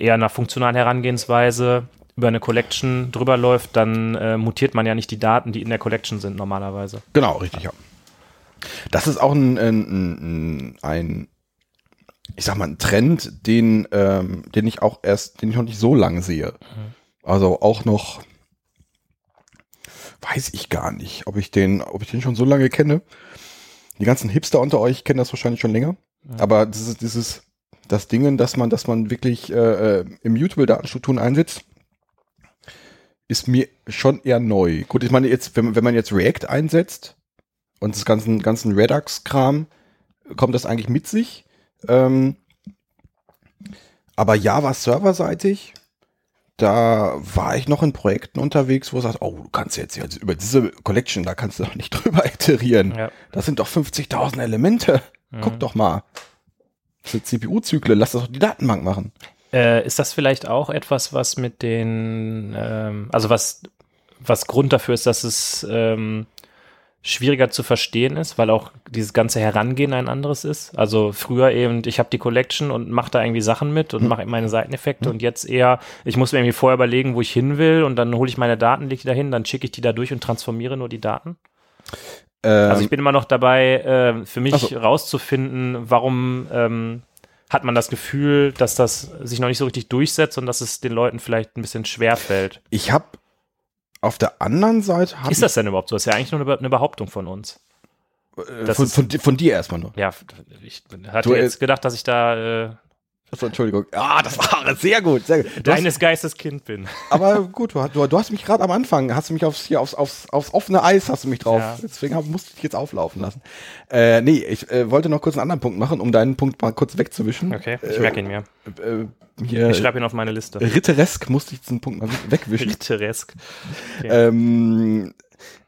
eher einer funktionalen Herangehensweise über eine Collection drüber läuft, dann äh, mutiert man ja nicht die Daten, die in der Collection sind normalerweise. Genau, richtig, ja. Das ist auch ein, ein, ein, ich sag mal, ein Trend, den, ähm, den ich auch erst, den ich noch nicht so lange sehe. Also auch noch, weiß ich gar nicht, ob ich den, ob ich den schon so lange kenne. Die ganzen Hipster unter euch kennen das wahrscheinlich schon länger. Aber dieses, dieses, das Dingen, dass man, dass man wirklich äh, äh, immutable Datenstrukturen einsetzt, ist mir schon eher neu. Gut, ich meine jetzt, wenn, wenn man jetzt React einsetzt und das ganzen, ganzen Redux-Kram, kommt das eigentlich mit sich. Ähm, aber Java serverseitig, da war ich noch in Projekten unterwegs, wo es sagt, oh, du kannst jetzt, jetzt über diese Collection, da kannst du doch nicht <laughs> drüber iterieren. Ja. Das sind doch 50.000 Elemente. Guck doch mal. CPU-Zyklen, lass das doch die Datenbank machen. Äh, ist das vielleicht auch etwas, was mit den, ähm, also was, was Grund dafür ist, dass es ähm, schwieriger zu verstehen ist, weil auch dieses ganze Herangehen ein anderes ist. Also früher eben, ich habe die Collection und mache da irgendwie Sachen mit und mache meine Seiteneffekte und jetzt eher, ich muss mir irgendwie vorher überlegen, wo ich hin will und dann hole ich meine Daten, lege die dahin, dann schicke ich die da durch und transformiere nur die Daten. Ähm, Also ich bin immer noch dabei, äh, für mich so. rauszufinden, warum ähm, hat man das Gefühl, dass das sich noch nicht so richtig durchsetzt und dass es den Leuten vielleicht ein bisschen schwer fällt. ich habe auf der anderen Seite Ist das denn überhaupt so? Das ist ja eigentlich nur eine, Be- eine Behauptung von uns. äh, von, von, von dir erstmal nur. Ja, ich hatte Du, äh, jetzt gedacht, dass ich da äh, Achso, Entschuldigung. Ah, das war <laughs> sehr gut, sehr gut. Du hast, deines Geistes Kind bin. aber gut, du, hast- du, du hast mich gerade am Anfang, hast du mich aufs, hier aufs, aufs, aufs offene Eis, hast du mich drauf. Ja. Deswegen hab, musste ich dich jetzt auflaufen lassen. Äh, nee, ich äh, wollte noch kurz einen anderen Punkt machen, um deinen Punkt mal kurz wegzuwischen. Okay, ich Äh, merke ihn mir. Äh, hier, Ich schreibe ihn auf meine Liste. Ritteresk musste ich diesen Punkt mal wegwischen. Ritteresk. Ähm,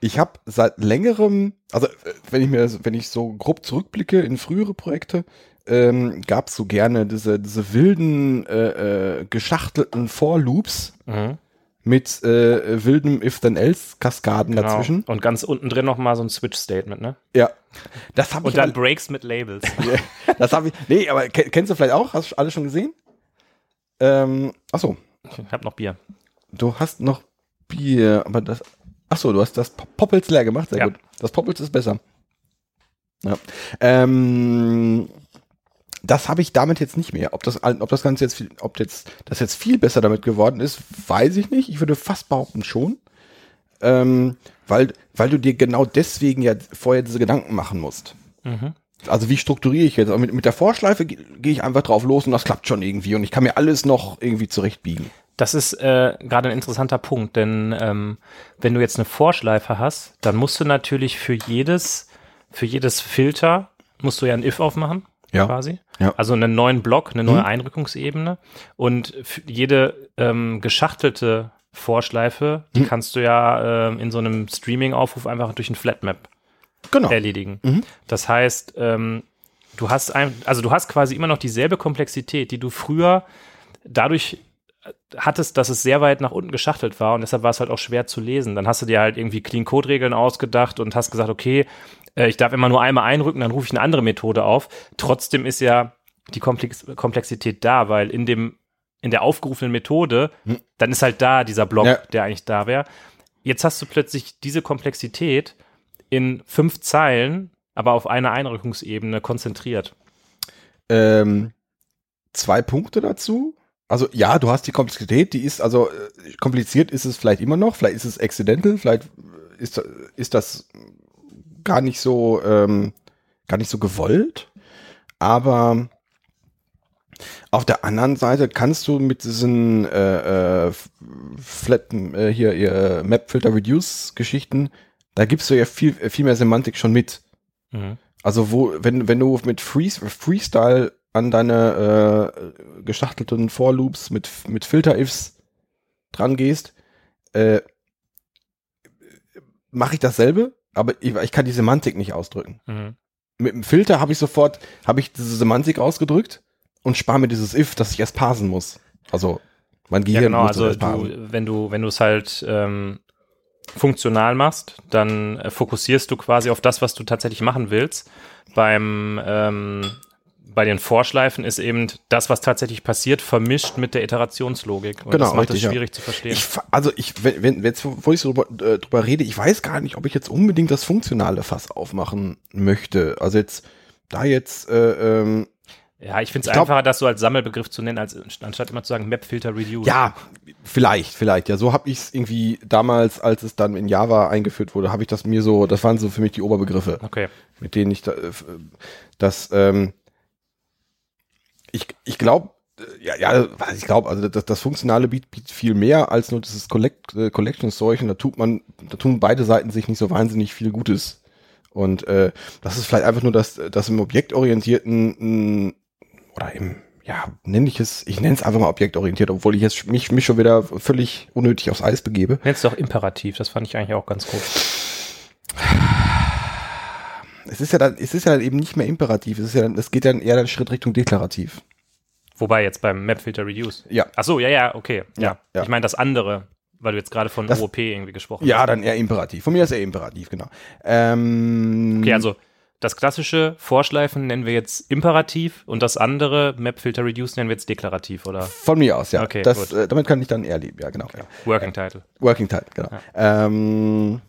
ich habe seit längerem, also äh, wenn ich mir, wenn ich so grob zurückblicke in frühere Projekte, ähm, gab es so gerne diese, diese wilden, äh, äh, geschachtelten For-Loops Mhm, mit äh, wilden If-Then-Else-Kaskaden genau. dazwischen. Und ganz unten drin nochmal so ein Switch-Statement, ne? Ja, das habe Und ich. dann Breaks mit Labels. <laughs> das habe ich. Nee, aber ke- kennst du vielleicht auch? Hast du alle schon gesehen? Ähm, achso, Ich habe noch Bier. du hast noch Bier, aber das. Achso, du hast das Pop- Poppels leer gemacht, sehr Ja. gut. Das Poppels ist besser. Ja. Ähm, das habe ich damit jetzt nicht mehr. Ob das, ob das Ganze jetzt, viel, ob jetzt, das jetzt viel besser damit geworden ist, weiß ich nicht. Ich würde fast behaupten schon. Ähm, weil, weil du dir genau deswegen ja vorher diese Gedanken machen musst. Mhm. Also wie strukturiere ich jetzt? Aber Mit, mit der Vorschleife ge- gehe ich einfach drauf los und das klappt schon irgendwie und ich kann mir alles noch irgendwie zurechtbiegen. Das ist äh, gerade ein interessanter Punkt, denn ähm, wenn du jetzt eine Vorschleife hast, dann musst du natürlich für jedes, für jedes Filter musst du ja ein if aufmachen, Ja. quasi. Ja. Also einen neuen Block, eine neue Mhm. Einrückungsebene. Und jede ähm, geschachtelte Vorschleife, die Mhm. kannst du ja ähm, in so einem Streaming-Aufruf einfach durch ein Flatmap Genau. erledigen. Mhm. Das heißt, ähm, du hast ein, also du hast quasi immer noch dieselbe Komplexität, die du früher dadurch äh, hattest, dass es sehr weit nach unten geschachtelt war und deshalb war es halt auch schwer zu lesen. Dann hast du dir halt irgendwie Clean-Code-Regeln ausgedacht und hast gesagt, okay, äh, ich darf immer nur einmal einrücken, dann rufe ich eine andere Methode auf. Trotzdem ist ja die Komplex Komplexität da, weil in dem in der aufgerufenen Methode, Hm. dann ist halt da dieser Block, Ja. der eigentlich da wäre. Jetzt hast du plötzlich diese Komplexität in fünf Zeilen, aber auf einer Einrückungsebene konzentriert. Ähm, zwei Punkte dazu. Also ja, du hast die Komplexität, die ist, also äh, kompliziert ist es vielleicht immer noch, vielleicht ist es accidental, vielleicht ist, ist das gar nicht so, ähm, gar nicht so gewollt. Aber auf der anderen Seite kannst du mit diesen äh, äh, Flat, äh, hier, ihr Map Filter Reduce Geschichten, da gibst du ja viel, viel mehr Semantik schon mit. Mhm. Also wo, wenn, wenn du mit Free, Freestyle an deine äh, geschachtelten For-Loops mit, mit Filter-Ifs dran gehst, äh, mache ich dasselbe, aber ich, ich kann die Semantik nicht ausdrücken. Mhm. Mit dem Filter habe ich sofort, habe ich diese Semantik ausgedrückt und spare mir dieses If, das ich erst parsen muss. Also mein Ja, Gehirn genau. muss Also du, wenn du, wenn du es halt ähm, funktional machst, dann äh, fokussierst du quasi auf das, was du tatsächlich machen willst. Beim ähm, bei den Vorschleifen ist eben das, was tatsächlich passiert, vermischt mit der Iterationslogik. Und Genau, das macht richtig, es ja. schwierig zu verstehen. Ich, also ich, wenn, wenn jetzt, wo ich so drüber, äh, drüber rede, ich weiß gar nicht, ob ich jetzt unbedingt das funktionale Fass aufmachen möchte. Also jetzt, da jetzt, äh, ähm, ja, ich finde es einfacher, das so als Sammelbegriff zu nennen, als anstatt immer zu sagen Map Filter Reduce. ja, vielleicht, vielleicht, ja, so habe ich es irgendwie damals, als es dann in Java eingeführt wurde, habe ich das mir so, das waren so für mich die Oberbegriffe, Okay. mit denen ich da, äh, das, ähm, ich, ich glaube, ja, ja, was ich glaube, also das, das Funktionale bietet, bietet viel mehr als nur dieses Collect, äh, Collection-Zeug und da tut man, da tun beide Seiten sich nicht so wahnsinnig viel Gutes. Und äh, das ist vielleicht einfach nur das, das im objektorientierten mh, oder im, ja, nenne ich es, ich nenne es einfach mal objektorientiert, obwohl ich jetzt mich, mich schon wieder völlig unnötig aufs Eis begebe. Nennst doch Imperativ, das fand ich eigentlich auch ganz gut. <sighs> Es ist ja dann, es ist ja dann eben nicht mehr imperativ, es ist ja dann, es geht dann eher einen Schritt Richtung deklarativ. Wobei jetzt beim Map Filter Reduce. Ja. Ach so, ja, ja, okay. Ja. Ja, ja. Ich meine das andere, weil du jetzt gerade von Das- OOP irgendwie gesprochen Ja, hast. dann eher imperativ. Von mir ist er imperativ, genau. Ähm, Okay, also das klassische Vorschleifen nennen wir jetzt Imperativ und das andere Map Filter Reduce nennen wir jetzt deklarativ oder Von mir aus, ja. Okay, das, äh, damit kann ich dann eher leben, ja, genau. Ja. Working Title. Working Title, genau. Ähm,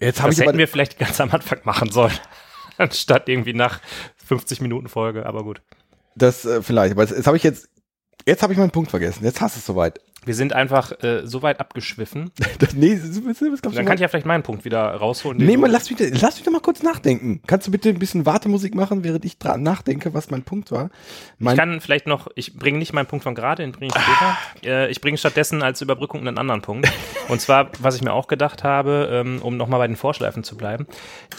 jetzt Das ich hätten aber, wir vielleicht ganz am Anfang machen sollen, <laughs> anstatt irgendwie nach 50 Minuten Folge, aber gut. das äh, vielleicht, aber jetzt, jetzt habe ich jetzt, jetzt habe ich meinen Punkt vergessen. Jetzt hast du es soweit. Wir sind einfach äh, so weit abgeschwiffen. <laughs> Das, nee, das, das, das, Dann kann ich ja vielleicht meinen Punkt wieder rausholen. Nee, mal, lass mich, lass mich doch mal kurz nachdenken. Kannst du bitte ein bisschen Wartemusik machen, während ich dran nachdenke, was mein Punkt war? Mein, Ich kann vielleicht noch, ich bringe nicht meinen Punkt von gerade, den bringe ich später. Äh, ich bringe stattdessen als Überbrückung einen anderen Punkt. <laughs> Und zwar, was ich mir auch gedacht habe, ähm, um nochmal bei den Vorschleifen zu bleiben,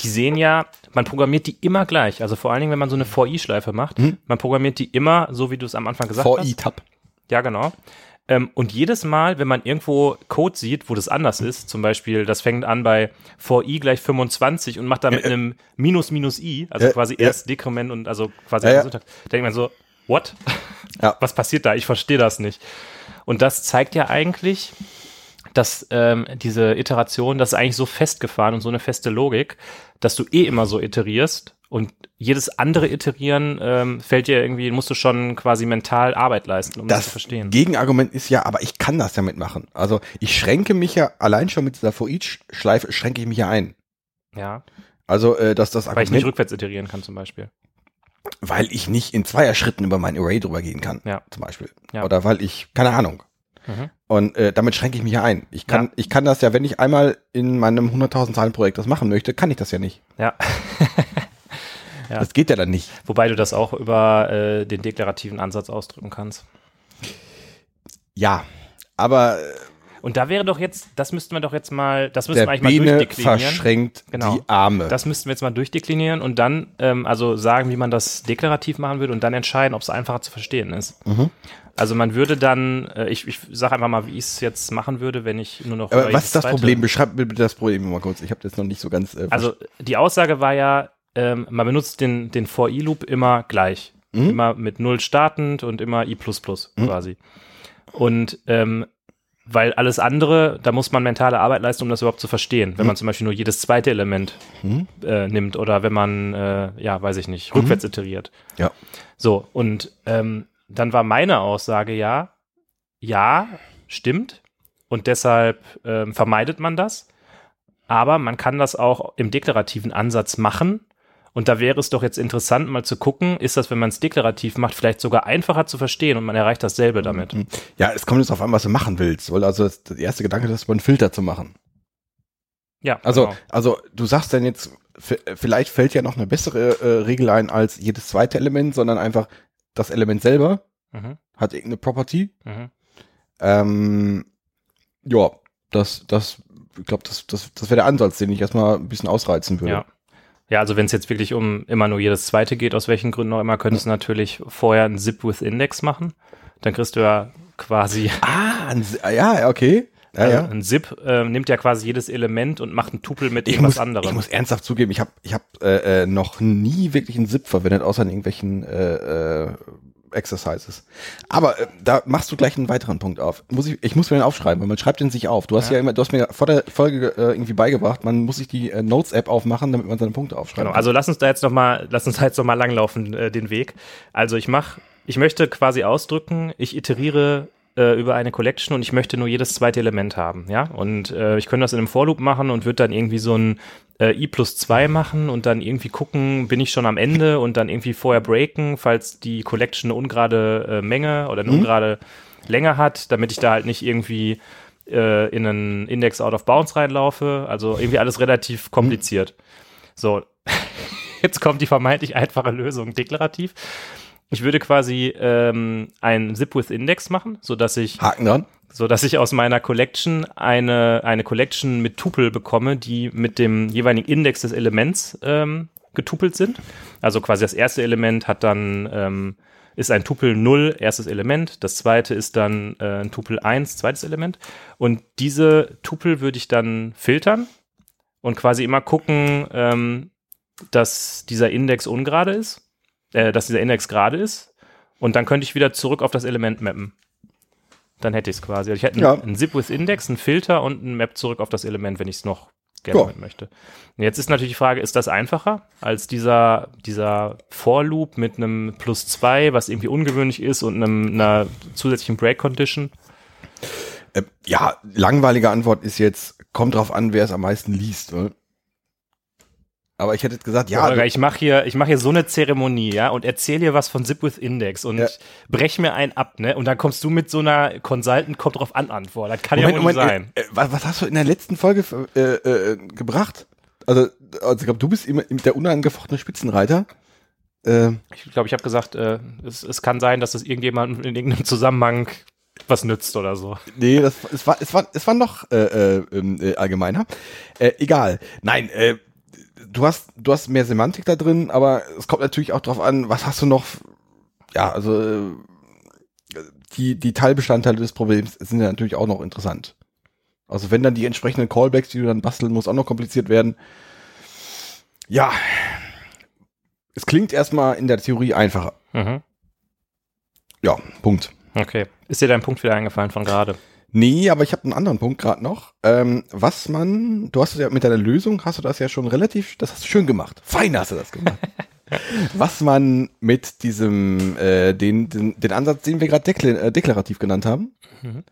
die sehen ja, man programmiert die immer gleich. Also vor allen Dingen, wenn man so eine For-I-Schleife macht, man programmiert die immer so, wie du es am Anfang gesagt hast. VI-Tab. Ja, genau. Ähm, und jedes Mal, wenn man irgendwo Code sieht, wo das anders ist, zum Beispiel, das fängt an bei for i gleich 25 und macht da mit einem Minus minus i, also quasi erst Dekrement und also quasi Ja, ja. Denkt man so, what? Ja. <laughs> Was passiert da? Ich verstehe das nicht. Und das zeigt ja eigentlich, dass ähm, diese Iteration, das ist eigentlich so festgefahren und so eine feste Logik, dass du eh immer so iterierst und jedes andere Iterieren ähm, fällt dir irgendwie, musst du schon quasi mental Arbeit leisten, um das, Das zu verstehen. Gegenargument ist ja, aber ich kann das ja mitmachen. Also ich schränke mich ja allein schon mit dieser For Each Schleife schränke ich mich ja ein. Ja, Also äh, dass das weil ich nicht Argument, rückwärts iterieren kann zum Beispiel. weil ich nicht in Zweier-Schritten über mein Array drüber gehen kann, Ja. zum Beispiel. Ja. Oder weil ich keine Ahnung. Mhm. Und äh, damit schränke ich mich ja ein. Ich kann, Ja. ich kann das ja, wenn ich einmal in meinem 100.000 Zahlen Projekt das machen möchte, kann ich das ja nicht. Ja. <laughs> Ja. Das geht ja dann nicht. Wobei du das auch über äh, den deklarativen Ansatz ausdrücken kannst. Ja, aber äh, Und da wäre doch jetzt, das müssten wir doch jetzt mal, das müssten wir eigentlich mal Biene durchdeklinieren. verschränkt Genau. die Arme. Das müssten wir jetzt mal durchdeklinieren und dann ähm, also sagen, wie man das deklarativ machen würde und dann entscheiden, ob es einfacher zu verstehen ist. Mhm. Also man würde dann, äh, ich, ich sage einfach mal, wie ich es jetzt machen würde, wenn ich nur noch. aber was ist das Problem? Beschreib mir bitte das Problem mal kurz. Ich habe das noch nicht so ganz. Äh, Also die Aussage war ja, ähm, man benutzt den, den For-I-Loop immer gleich. Mhm. Immer mit Null startend und immer I quasi. Und ähm, weil alles andere, da muss man mentale Arbeit leisten, um das überhaupt zu verstehen. Wenn man zum Beispiel nur jedes zweite Element Mhm. äh, nimmt oder wenn man, äh, ja, weiß ich nicht, rückwärts iteriert. Ja. So, und ähm, dann war meine Aussage ja, ja, stimmt. Und deshalb ähm, vermeidet man das. Aber man kann das auch im deklarativen Ansatz machen. Und da wäre es doch jetzt interessant, mal zu gucken, ist das, wenn man es deklarativ macht, vielleicht sogar einfacher zu verstehen und man erreicht dasselbe damit. Ja, es kommt jetzt auf an, was du machen willst. Weil also der erste Gedanke ist, einen Filter zu machen. Ja, Also, genau. also du sagst dann jetzt, vielleicht fällt ja noch eine bessere äh, Regel ein als jedes zweite Element, sondern einfach das Element selber Mhm, hat irgendeine Property. mhm. Ähm, ja, das, das, ich glaube, das, das, das wäre der Ansatz, den ich erstmal ein bisschen ausreizen würde. Ja. Ja, also wenn es jetzt wirklich um immer nur jedes zweite geht, aus welchen Gründen auch immer, könntest du natürlich vorher einen Zip with Index machen. Dann kriegst du ja quasi, <laughs> Ah, ein, ah, ja, okay. Ja, also ja. ein Zip äh, nimmt ja quasi jedes Element und macht einen Tupel mit Ich irgendwas muss, anderem. ich muss ernsthaft zugeben, ich habe ich hab, äh, äh, noch nie wirklich einen Zip verwendet, außer in irgendwelchen äh, äh, Exercises. Aber äh, da machst du gleich einen weiteren Punkt auf. Muss ich, ich muss mir den aufschreiben, weil man schreibt den sich auf. Du hast ja, immer, du hast mir vor der Folge äh, irgendwie beigebracht, man muss sich die äh, Notes-App aufmachen, damit man seine Punkte aufschreibt. Genau, also lass uns da jetzt noch mal, lass uns da jetzt noch mal langlaufen, äh, den Weg. Also ich mach, ich möchte quasi ausdrücken, ich iteriere äh, über eine Collection und ich möchte nur jedes zweite Element haben, ja. Und äh, ich könnte das in einem For Loop machen und würde dann irgendwie so ein äh, i plus 2 machen und dann irgendwie gucken, bin ich schon am Ende und dann irgendwie vorher breaken, falls die Collection eine ungerade äh, Menge oder eine ungerade Länge hat, damit ich da halt nicht irgendwie äh, in einen Index out of bounds reinlaufe. Also irgendwie alles relativ kompliziert. So, <laughs> jetzt kommt die vermeintlich einfache Lösung, deklarativ. Ich würde quasi ähm, ein Zip with Index machen, so dass ich, Haken dran. so dass ich aus meiner Collection eine eine Collection mit Tupel bekomme, die mit dem jeweiligen Index des Elements ähm, getupelt sind. Also quasi das erste Element hat dann ähm, ist ein Tupel 0, erstes Element. Das zweite ist dann äh, ein Tupel 1, zweites Element. Und diese Tupel würde ich dann filtern und quasi immer gucken, ähm, dass dieser Index ungerade ist, äh, dass dieser Index gerade ist. Und dann könnte ich wieder zurück auf das Element mappen. Dann hätte ich es quasi. Also ich hätte Ja. einen, einen Zip with Index, einen Filter und einen Map zurück auf das Element, wenn ich es noch gerne Ja. möchte. Und jetzt ist natürlich die Frage, ist das einfacher als dieser, dieser For-Loop mit einem Plus 2, was irgendwie ungewöhnlich ist und einem, einer zusätzlichen Break-Condition? Äh, ja, langweilige Antwort ist jetzt, kommt drauf an, wer es am meisten liest. Ne? Aber ich hätte gesagt, ja, Holger, ich mache hier, ich mache hier so eine Zeremonie, ja, und erzähl dir was von Zip with Index und Ja. brech mir einen ab, ne? Und dann kommst du mit so einer Consultant kommt drauf an Antwort. Das kann ja wohl nicht sein. Äh, äh, was, was hast du in der letzten Folge äh, äh, gebracht? Also, also ich glaube, du bist immer der unangefochtene Spitzenreiter. Äh, Ich glaube, ich habe gesagt, äh, es, es kann sein, dass es irgendjemandem in irgendeinem Zusammenhang was nützt oder so. nee, das, es war, es war, es war noch äh, äh, ähm, äh, allgemeiner. Äh, egal. Nein, äh, du hast, du hast mehr Semantik da drin, aber es kommt natürlich auch drauf an, was hast du noch. Ja, also äh, die die Teilbestandteile des Problems sind ja natürlich auch noch interessant. Also wenn dann die entsprechenden Callbacks, die du dann basteln musst, auch noch kompliziert werden. Ja, es klingt erstmal in der Theorie einfacher. Mhm. Ja, Punkt. Okay. Ist dir dein Punkt wieder eingefallen von gerade? Nee, aber ich habe einen anderen Punkt gerade noch. Ähm, was man, du hast es ja mit deiner Lösung, hast du das ja schon relativ, das hast du schön gemacht. Fein hast du das gemacht. <laughs> was man mit diesem, äh, den, den, den Ansatz, den wir gerade dekla äh, deklarativ genannt haben, Mhm.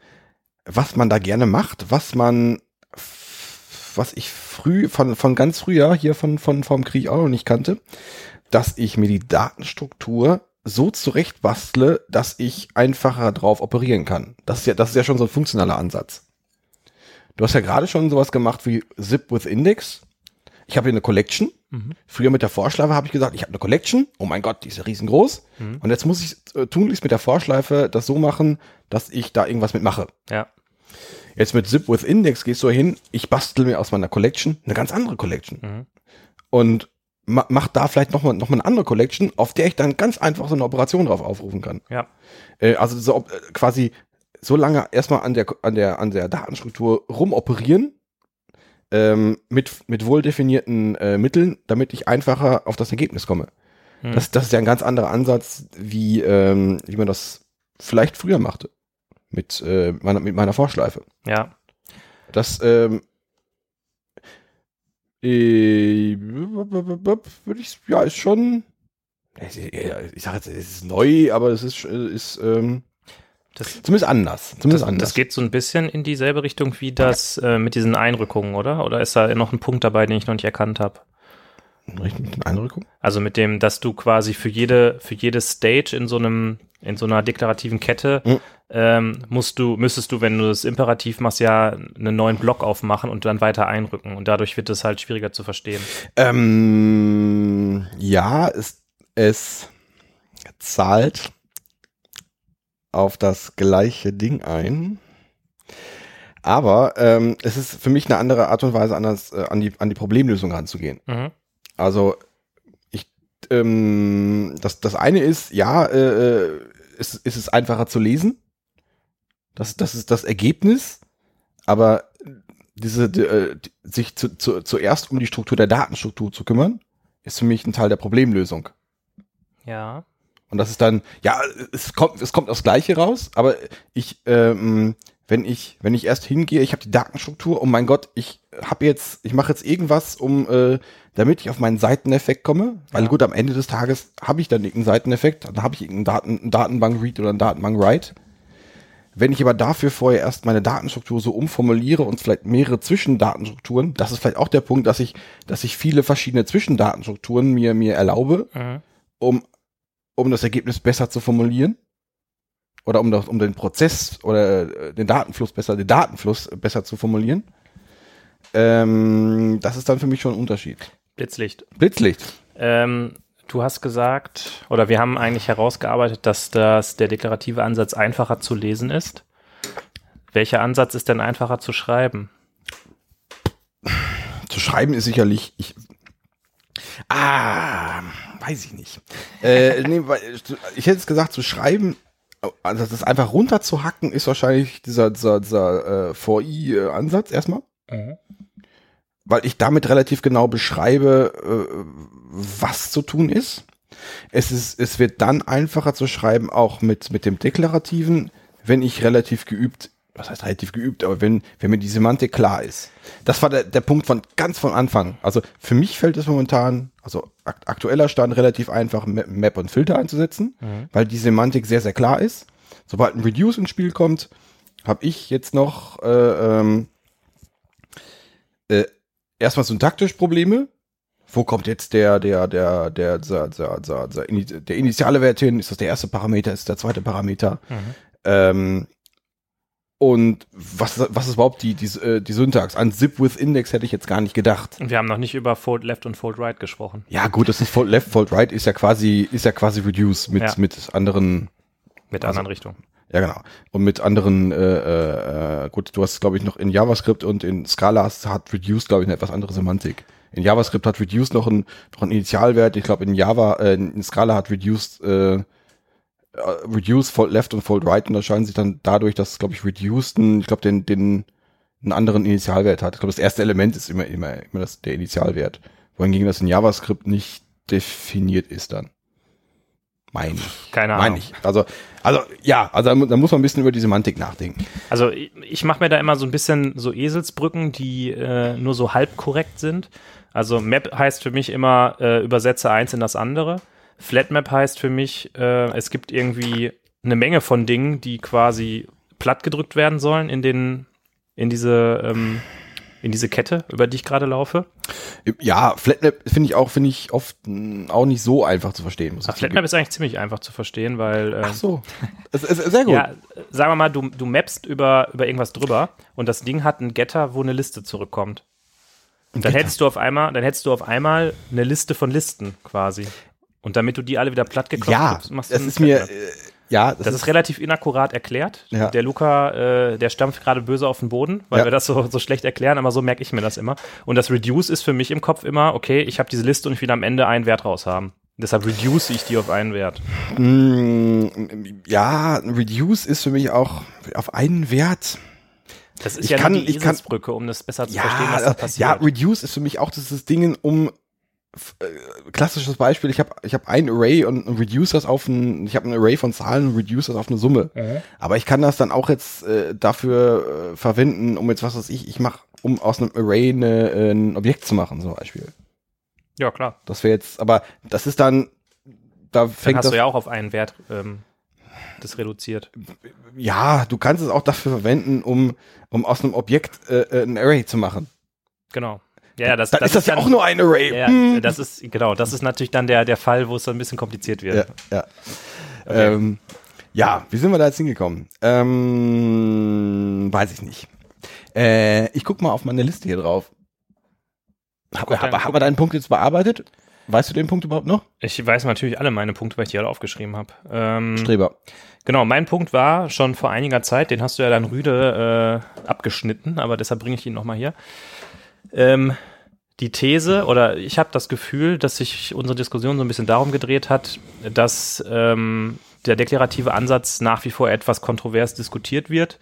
was man da gerne macht, was man, was ich früh, von, von ganz früher hier von, von, vom Krieg auch noch nicht kannte, dass ich mir die Datenstruktur so zurecht bastle, dass ich einfacher drauf operieren kann. Das ist ja, das ist ja schon so ein funktionaler Ansatz. Du hast ja gerade schon sowas gemacht wie Zip with Index. Ich habe hier eine Collection. Mhm. Früher mit der Vorschleife habe ich gesagt, ich habe eine Collection. Oh mein Gott, die ist ja riesengroß. Mhm. Und jetzt muss ich äh, tunlichst mit der Vorschleife das so machen, dass ich da irgendwas mitmache. Ja. Jetzt mit Zip with Index gehst du hin, ich bastel mir aus meiner Collection eine ganz andere Collection. Mhm. Und ma mach da vielleicht nochmal noch mal eine andere Collection, auf der ich dann ganz einfach so eine Operation drauf aufrufen kann. Ja. Äh, also so äh, quasi so lange erstmal an der, an der, an der Datenstruktur rumoperieren, ähm, mit, mit wohl definierten äh, Mitteln, damit ich einfacher auf das Ergebnis komme. Mhm. Das, das ist ja ein ganz anderer Ansatz, wie, ähm, wie man das vielleicht früher machte. Mit, äh, meiner, mit meiner Vorschleife. Ja. Das, ähm, äh, würde ich, ja, ist schon, ich sage jetzt, es ist neu, aber es ist, ist ähm, Das, zumindest anders. Zumindest das, anders. das geht so ein bisschen in dieselbe Richtung wie das äh, mit diesen Einrückungen, oder? Oder ist da noch ein Punkt dabei, den ich noch nicht erkannt habe? Richtig mit den Einrückungen? Also mit dem, dass du quasi für jede, für jede Stage in so einem, in so einer deklarativen Kette Mhm. Ähm, musst du, müsstest du, wenn du das Imperativ machst, ja einen neuen Block aufmachen und dann weiter einrücken. Und dadurch wird es halt schwieriger zu verstehen. Ähm, ja, es, es zahlt auf das gleiche Ding ein. Aber ähm, es ist für mich eine andere Art und Weise, anders äh, an, die, an die Problemlösung ranzugehen. Mhm. Also ich, ähm, das, das eine ist, ja, äh, äh, ist, ist es einfacher zu lesen. Das, das ist das Ergebnis. Aber diese, die, äh, sich zu, zu, zuerst um die Struktur der Datenstruktur zu kümmern, ist für mich ein Teil der Problemlösung. Ja. Und das ist dann, ja, es kommt, es kommt aufs Gleiche raus, aber ich, ähm, wenn ich, wenn ich erst hingehe, ich habe die Datenstruktur, oh mein Gott, ich habe jetzt, ich mache jetzt irgendwas, um, äh, damit ich auf meinen Seiteneffekt komme, weil Ja. gut, am Ende des Tages habe ich dann irgendeinen Seiteneffekt, dann habe ich irgendeinen Daten, Datenbank-Read oder einen Datenbank-Write. Wenn ich aber dafür vorher erst meine Datenstruktur so umformuliere und vielleicht mehrere Zwischendatenstrukturen, das ist vielleicht auch der Punkt, dass ich, dass ich viele verschiedene Zwischendatenstrukturen mir, mir erlaube, Mhm. um, um das Ergebnis besser zu formulieren oder um, das, um den Prozess oder äh, den Datenfluss besser, den Datenfluss besser zu formulieren. Ähm, das ist dann für mich schon ein Unterschied. Blitzlicht. Blitzlicht. Ähm, du hast gesagt, oder wir haben eigentlich herausgearbeitet, dass das der deklarative Ansatz einfacher zu lesen ist. Welcher Ansatz ist denn einfacher zu schreiben? Zu schreiben ist sicherlich, ich, ah, weiß ich nicht. Äh, <laughs> nee, ich hätte jetzt gesagt, zu schreiben, also das einfach runterzuhacken, ist wahrscheinlich dieser, dieser, dieser äh, VI-Ansatz erstmal. Weil ich damit relativ genau beschreibe, äh, was zu tun ist. Es ist, es wird dann einfacher zu schreiben, auch mit, mit dem Deklarativen, wenn ich relativ geübt, was heißt relativ geübt, aber wenn, wenn mir die Semantik klar ist. Das war der, der Punkt von ganz von Anfang. Also für mich fällt es momentan, also ak aktueller Stand relativ einfach, Ma- Map und Filter einzusetzen, weil die Semantik sehr, sehr klar ist. Sobald ein Reduce ins Spiel kommt, habe ich jetzt noch äh, ähm, äh, erstmal syntaktisch Probleme. Wo kommt jetzt der, der, der, der, der, der, der, der, der initiale Wert hin? Ist das der erste Parameter? Ist das der zweite Parameter? Ähm, und was, was ist überhaupt die, die, äh, die Syntax? An Zip with Index hätte ich jetzt gar nicht gedacht. Und wir haben noch nicht über Fold Left und Fold Right gesprochen. Ja, gut, das ist Fold Left, Fold Right ist ja quasi, ist ja quasi Reduce mit, Ja. mit anderen, Mit Also- anderen Richtungen. ja genau. Und mit anderen, äh, äh, gut, du hast, glaube ich, noch in JavaScript und in Scala hast- hat Reduce, glaube ich, eine etwas andere Semantik. In JavaScript hat Reduce noch einen, noch einen Initialwert. Ich glaube, in Java, äh, in Scala hat Reduce, äh, äh, Reduce, Fold Left und Fold Right unterscheiden sich dann dadurch, dass, glaube ich, Reduced, einen, ich glaube, den, den, einen anderen Initialwert hat. Ich glaube, das erste Element ist immer, immer, immer das, der Initialwert. Wohingegen das in JavaScript nicht definiert ist dann. Meine ich. Keine Meine Ahnung. ich. Also, also, ja, also da mu- da muss man ein bisschen über die Semantik nachdenken. Also ich, ich mache mir da immer so ein bisschen so Eselsbrücken, die äh, nur so halb korrekt sind. Also Map heißt für mich immer, äh, übersetze eins in das andere. Flatmap heißt für mich, äh, es gibt irgendwie eine Menge von Dingen, die quasi platt gedrückt werden sollen in den, in diese, ähm, in diese Kette, über die ich gerade laufe. Ja, Flatmap finde ich auch, finde ich oft mh, auch nicht so einfach zu verstehen. Muss Ach, ich Flatmap ist eigentlich ziemlich einfach zu verstehen, weil äh, Ach so. Es ist sehr gut. ja, sagen wir mal, du, du mappst über, über irgendwas drüber und das Ding hat einen Getter, wo eine Liste zurückkommt. Und dann Getter. hättest du auf einmal, dann hättest du auf einmal eine Liste von Listen quasi. Und damit du die alle wieder platt geklopft ja, machst du das einen ist mir, Flatmap. äh, ja, das, Das ist relativ inakkurat erklärt. Ja. Der Luca, äh, der stampft gerade böse auf den Boden, weil Ja. wir das so, so schlecht erklären, aber so merke ich mir das immer. Und das Reduce ist für mich im Kopf immer, okay, ich habe diese Liste und ich will am Ende einen Wert raus haben. Deshalb reduce ich die auf einen Wert. mh, ja, Reduce ist für mich auch auf einen Wert. Das ist Ich ja kann- die Eselsbrücke, um das besser zu Ja, verstehen, was da passiert. ja, Reduce ist für mich auch dieses Ding, um klassisches Beispiel, ich habe ich hab ein Array und reduce das auf ein, ich habe ein Array von Zahlen und reduce das auf eine Summe. Aber ich kann das dann auch jetzt äh, dafür äh, verwenden, um jetzt was weiß ich, ich mache, um aus einem Array eine, äh, ein Objekt zu machen, zum Beispiel. ja, klar. Das wäre jetzt, aber das ist dann, da Dann fängt hast das, du ja auch auf einen Wert ähm, das reduziert. ja, du kannst es auch dafür verwenden, um, um aus einem Objekt äh, äh, ein Array zu machen. Genau. Ja, das, Dann ist das ja dann- auch nur ein Array. Ja, Hm. das ist, genau, das ist natürlich dann der, der Fall, wo es so ein bisschen kompliziert wird. Ja, ja. Okay. Ähm, ja, wie sind wir da jetzt hingekommen? Ähm, weiß ich nicht. Äh, ich guck mal auf meine Liste hier drauf. Haben hab, hab wir deinen Punkt jetzt bearbeitet? Weißt du den Punkt überhaupt noch? Ich weiß natürlich alle meine Punkte, weil ich die alle aufgeschrieben habe. Ähm, Streber. Genau, mein Punkt war schon vor einiger Zeit, den hast du ja dann rüde äh, abgeschnitten, aber deshalb bringe ich ihn nochmal hier. Ähm, die These, oder ich habe das Gefühl, dass sich unsere Diskussion so ein bisschen darum gedreht hat, dass ähm, der deklarative Ansatz nach wie vor etwas kontrovers diskutiert wird,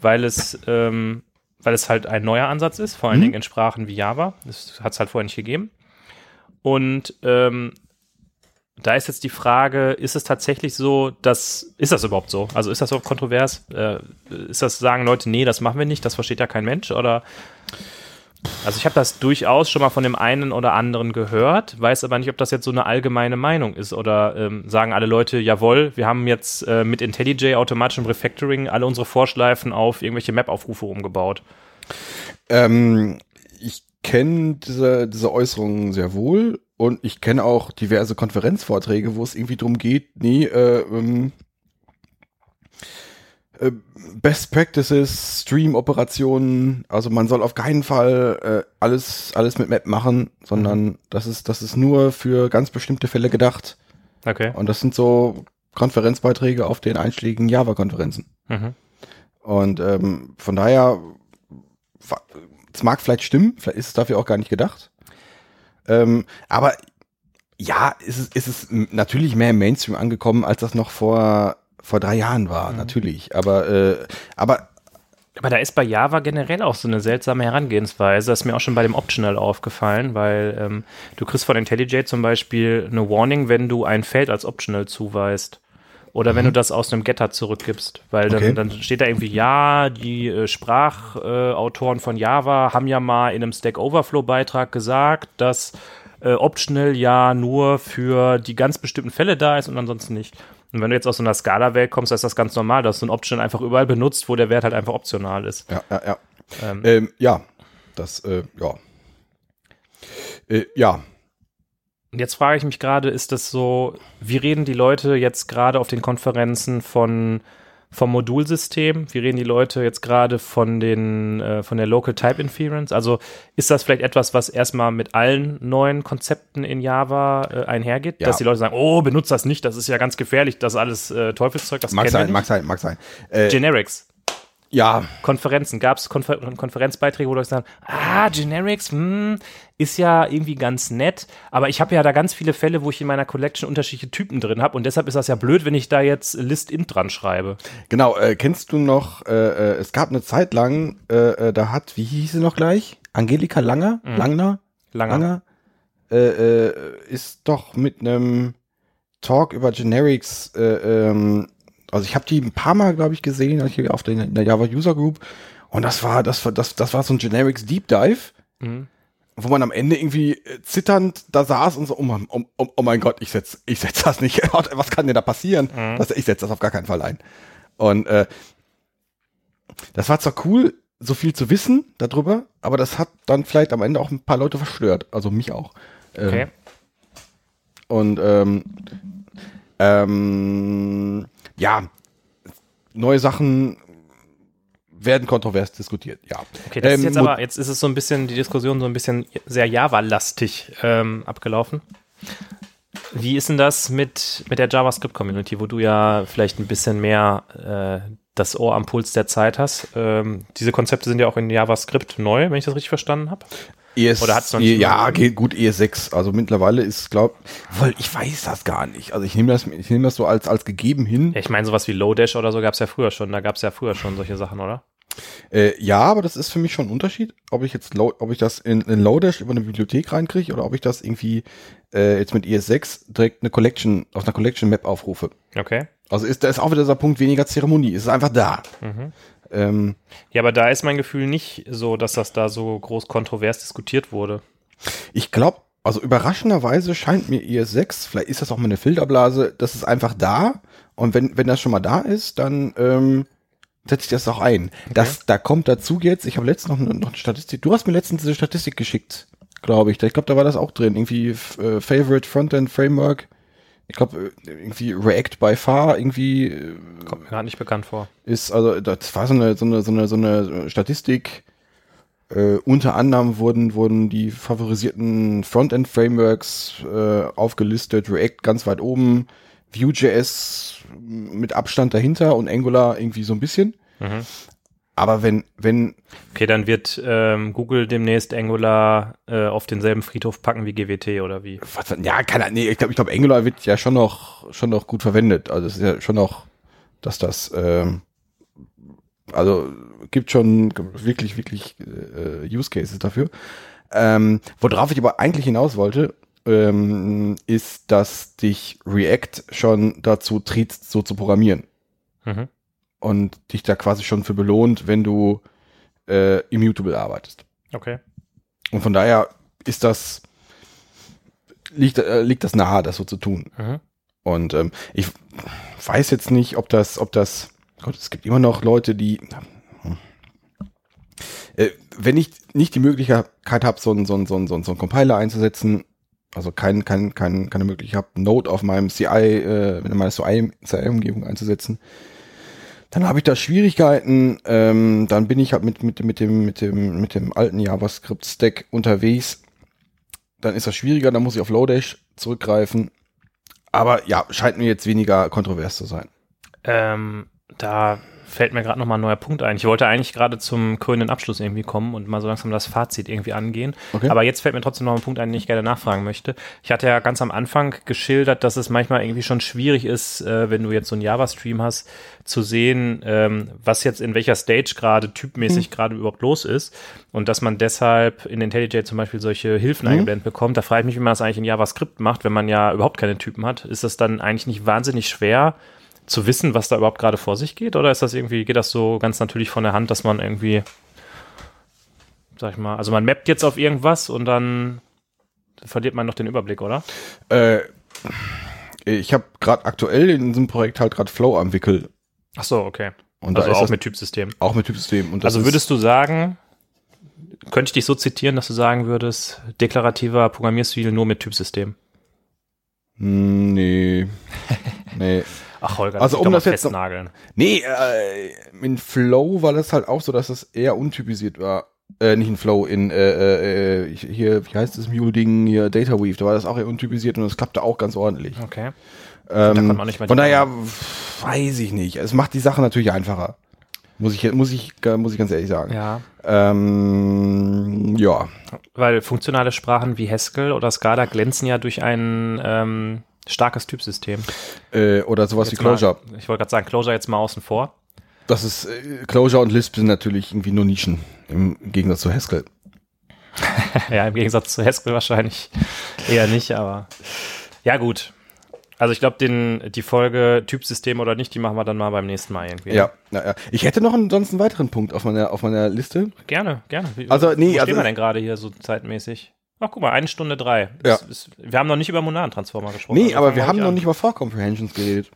weil es, ähm, weil es halt ein neuer Ansatz ist, vor allen Mhm. Dingen in Sprachen wie Java. Das hat es halt vorher nicht gegeben. Und ähm, da ist jetzt die Frage, ist es tatsächlich so, dass, ist das überhaupt so? Also ist das überhaupt kontrovers? Äh, ist das, sagen Leute, nee, das machen wir nicht, das versteht ja kein Mensch? Oder, also ich habe das durchaus schon mal von dem einen oder anderen gehört, weiß aber nicht, ob das jetzt so eine allgemeine Meinung ist oder ähm, sagen alle Leute, jawohl, wir haben jetzt äh, mit IntelliJ automatischem Refactoring alle unsere Vorschleifen auf irgendwelche Map-Aufrufe umgebaut. Ähm, ich kenne diese, diese Äußerungen sehr wohl und ich kenne auch diverse Konferenzvorträge, wo es irgendwie drum geht, nee, äh, ähm, äh, Best Practices, Stream-Operationen, also man soll auf keinen Fall äh, alles, alles mit Map machen, sondern das ist, das ist nur für ganz bestimmte Fälle gedacht. Okay. Und das sind so Konferenzbeiträge auf den einschlägigen Java-Konferenzen. Mhm. Und ähm, von daher, es mag vielleicht stimmen, vielleicht ist es dafür auch gar nicht gedacht. Ähm, aber ja, ist es, ist es natürlich mehr im Mainstream angekommen, als das noch vor, vor drei Jahren war, natürlich. Aber, äh, aber Aber da ist bei Java generell auch so eine seltsame Herangehensweise. Das ist mir auch schon bei dem Optional aufgefallen, weil ähm, du kriegst von IntelliJ zum Beispiel eine Warning, wenn du ein Feld als Optional zuweist. Oder wenn du das aus einem Getter zurückgibst, weil dann, Okay. dann steht da irgendwie, ja, die äh, Sprachautoren äh, von Java haben ja mal in einem Stack Overflow Beitrag gesagt, dass äh, Optional ja nur für die ganz bestimmten Fälle da ist und ansonsten nicht. Und wenn du jetzt aus so einer Skala-Welt kommst, ist das ganz normal, dass du ein Optional einfach überall benutzt, wo der Wert halt einfach optional ist. ja, ja, ja. Ähm, Ähm, ja, das, äh, ja. Äh, ja, Und jetzt frage ich mich gerade, ist das so, wie reden die Leute jetzt gerade auf den Konferenzen von vom Modulsystem? Wie reden die Leute jetzt gerade von den äh, von der Local Type Inference? Also ist das vielleicht etwas, was erstmal mit allen neuen Konzepten in Java äh, einhergeht, Ja. dass die Leute sagen, oh, benutzt das nicht, das ist ja ganz gefährlich, das ist alles äh, Teufelszeug, das mag kennen wir sein, nicht. mag sein, mag sein. Äh, Generics. ja, Konferenzen, gab es Konfer Konferenzbeiträge, wo Leute sagen, ah, Generics, hm, ist ja irgendwie ganz nett, aber ich habe ja da ganz viele Fälle, wo ich in meiner Collection unterschiedliche Typen drin habe und deshalb ist das ja blöd, wenn ich da jetzt List-int dran schreibe. Genau, äh, kennst du noch, äh, äh, es gab eine Zeit lang, äh, äh, da hat, wie hieß sie noch gleich? Angelika Langer? Langner? Langer. Langer? Äh, ist doch mit einem Talk über Generics, äh, ähm, also ich habe die ein paar Mal, glaube ich, gesehen, hier auf in der Java User Group und das war, das war, das, das war so ein Generics Deep Dive. Mhm. Wo man am Ende irgendwie äh, zitternd da saß und so, oh mein, oh, oh, oh mein Gott, ich setz, ich setz das nicht. Was kann denn da passieren? Mhm. Das, ich setz das auf gar keinen Fall ein. Und äh, das war zwar cool, so viel zu wissen darüber, aber das hat dann vielleicht am Ende auch ein paar Leute verstört. Also mich auch. Ähm, Okay. Und ähm, ähm, ja, neue Sachen werden kontrovers diskutiert, ja. Okay, das ist Ähm, jetzt Mo- aber, jetzt ist es so ein bisschen, die Diskussion so ein bisschen sehr Java-lastig ähm, abgelaufen. Wie ist denn das mit, mit der JavaScript-Community, wo du ja vielleicht ein bisschen mehr äh, das Ohr am Puls der Zeit hast? Ähm, diese Konzepte sind ja auch in JavaScript neu, wenn ich das richtig verstanden habe. ES, Oder hat's noch nicht Ja, geht gut ES6. Also mittlerweile ist, glaub, weil ich weiß das gar nicht. Also ich nehme das, ich nehme das so als als gegeben hin. Ja, ich meine, sowas wie Lodash oder so gab es ja früher schon. Da gab es ja früher schon solche Sachen, oder? Äh, ja, aber das ist für mich schon ein Unterschied, ob ich jetzt, ob ich das in, in Lodash über eine Bibliothek reinkriege oder ob ich das irgendwie äh, jetzt mit ES6 direkt eine Collection auf einer Collection Map aufrufe. Okay. Also ist da ist auch wieder dieser Punkt weniger Zeremonie. Es ist einfach da. Mhm. Ähm, Ja, aber da ist mein Gefühl nicht so, dass das da so groß kontrovers diskutiert wurde. Ich glaube, also überraschenderweise scheint mir ES6, vielleicht ist das auch mal eine Filterblase, das ist einfach da. Und wenn, wenn das schon mal da ist, dann ähm, setze ich das auch ein. Das, da kommt dazu jetzt, ich habe letztens noch, eine- noch eine Statistik, du hast mir letztens diese Statistik geschickt, glaube ich. Ich glaube, da war das auch drin. Irgendwie äh, Favorite Frontend Framework. Ich glaube, äh, irgendwie React by far, irgendwie äh, Kommt mir gerade nicht bekannt vor. ist, also das war so eine, so eine, so eine, so eine Statistik. Äh, unter anderem wurden, wurden die favorisierten Frontend-Frameworks äh, aufgelistet, React ganz weit oben, Vue.js mit Abstand dahinter und Angular irgendwie so ein bisschen. Mhm. Aber wenn, wenn, Okay, dann wird ähm, Google demnächst Angular äh, auf denselben Friedhof packen wie GWT oder wie? was, ja, keine Ahnung, nee, ich glaube, ich glaube, Angular wird ja schon noch, schon noch gut verwendet. Also es ist ja schon noch, dass das, ähm, also gibt schon wirklich, wirklich äh, Use Cases dafür. Ähm, worauf ich aber eigentlich hinaus wollte, ähm, ist, dass dich React schon dazu triezt, so zu programmieren Mhm. und dich da quasi schon für belohnt, wenn du äh, immutable arbeitest. Okay. Und von daher ist das, liegt, äh, liegt das nahe, das so zu tun. Mhm. Und ähm, ich weiß jetzt nicht, ob das, ob das, Gott, es gibt immer noch Leute, die, äh, wenn ich nicht die Möglichkeit habe, so einen so einen- so einen- so einen- so einen Compiler einzusetzen, also kein, kein, kein, keine Möglichkeit habe, Node auf meinem CI, äh, in meiner CI-Umgebung einzusetzen, dann habe ich da Schwierigkeiten, ähm, dann bin ich halt mit, mit, mit dem, mit dem, mit dem alten JavaScript-Stack unterwegs. Dann ist das schwieriger, dann muss ich auf Lodash zurückgreifen. Aber ja, scheint mir jetzt weniger kontrovers zu sein. Ähm, da fällt mir gerade noch mal ein neuer Punkt ein. Ich wollte eigentlich gerade zum krönenden Abschluss irgendwie kommen und mal so langsam das Fazit irgendwie angehen. Okay. Aber jetzt fällt mir trotzdem noch ein Punkt ein, den ich gerne nachfragen möchte. Ich hatte ja ganz am Anfang geschildert, dass es manchmal irgendwie schon schwierig ist, äh, wenn du jetzt so einen Java-Stream hast, zu sehen, ähm, was jetzt in welcher Stage gerade typmäßig gerade überhaupt los ist. Und dass man deshalb in IntelliJ zum Beispiel solche Hilfen eingeblendet bekommt. Da frage ich mich, wie man das eigentlich in JavaScript macht, wenn man ja überhaupt keine Typen hat. Ist das dann eigentlich nicht wahnsinnig schwer, zu wissen, was da überhaupt gerade vor sich geht? Oder ist das irgendwie, geht das so ganz natürlich von der Hand, dass man irgendwie, sag ich mal, also man mappt jetzt auf irgendwas und dann verliert man noch den Überblick, oder? Äh, ich habe gerade aktuell in diesem Projekt halt gerade Flow am Wickel. Ach so, okay. Und Also auch mit Typsystem. auch mit Typsystem. Also würdest du sagen, könnte ich dich so zitieren, dass du sagen würdest, deklarativer Programmierstil nur mit Typsystem? Hm, nee. <laughs> nee. Ach, Holger, Also, um das jetzt noch- festnageln. Nee, äh, in Flow war das halt auch so, dass es eher untypisiert war. Äh, nicht in Flow, in äh, äh, hier, wie heißt das Mule-Ding, hier Data Weave, da war das auch eher untypisiert und das klappte auch ganz ordentlich. Okay. Ähm, konnte man nicht mal von daher weiß ich nicht. Es macht die Sache natürlich einfacher. Muss ich, muss ich, muss ich ganz ehrlich sagen. Ja. Ähm, ja. Weil funktionale Sprachen wie Haskell oder Scala glänzen ja durch ein ähm, starkes Typsystem. Äh, oder sowas Jetzt wie Clojure. Mal, ich wollte gerade sagen, Clojure jetzt mal außen vor. Das ist, äh, Clojure und Lisp sind natürlich irgendwie nur Nischen. Im Gegensatz zu Haskell. <laughs> ja, im Gegensatz zu Haskell wahrscheinlich eher nicht, aber ja gut. Also ich glaube, die Folge Typsystem oder nicht, die machen wir dann mal beim nächsten Mal irgendwie. Ja, ja, ja. Ich hätte noch einen, sonst einen weiteren Punkt auf meiner, auf meiner Liste. Gerne, gerne. Wie, Also, nee, wo also- stehen wir denn gerade hier so zeitmäßig? Ach, guck mal, eine Stunde drei. Das ist, wir haben noch nicht über Monadentransformer gesprochen. Nee, also aber wir haben noch an. nicht über For Comprehensions geredet.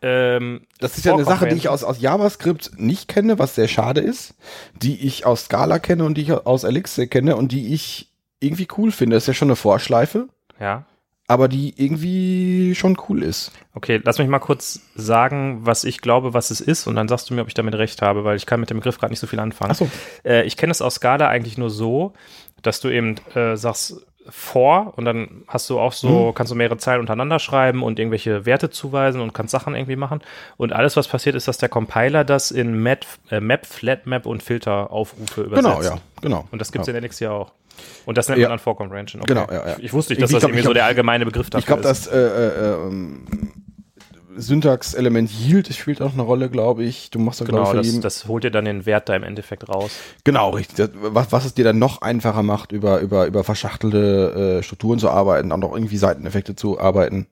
Ähm, Das ist ja eine Sache, die ich aus, aus JavaScript nicht kenne, was sehr schade ist, die ich aus Scala kenne und die ich aus Elixir kenne und die ich irgendwie cool finde. Das ist ja schon eine Vorschleife, Ja. aber die irgendwie schon cool ist. Okay, lass mich mal kurz sagen, was ich glaube, was es ist, und dann sagst du mir, ob ich damit recht habe, weil ich kann mit dem Begriff gerade nicht so viel anfangen. Ach so. Äh, ich kenne es aus Scala eigentlich nur so, dass du eben äh, sagst for und dann hast du auch so, kannst du mehrere Zeilen untereinander schreiben und irgendwelche Werte zuweisen und kannst Sachen irgendwie machen. Und alles, was passiert, ist, dass der Compiler das in Map, äh, Map Flatmap und Filteraufrufe übersetzt. Genau, ja, genau. Und das gibt's ja. in Elixir auch. Und das nennt Ja. man dann For Comprehension. Okay. Genau, ja, ja. Ich, ich wusste nicht, dass Ich das glaub, irgendwie ich so glaub, der allgemeine Begriff dafür Ich glaube, ist. das äh, äh, ähm, Syntax-Element Yield spielt auch eine Rolle, glaube ich. Du machst da, Genau, ich, das, das holt dir dann den Wert da im Endeffekt raus. genau, richtig. Das, was, was es dir dann noch einfacher macht, über, über, über verschachtelte äh, Strukturen zu arbeiten, auch noch irgendwie Seiteneffekte zu arbeiten.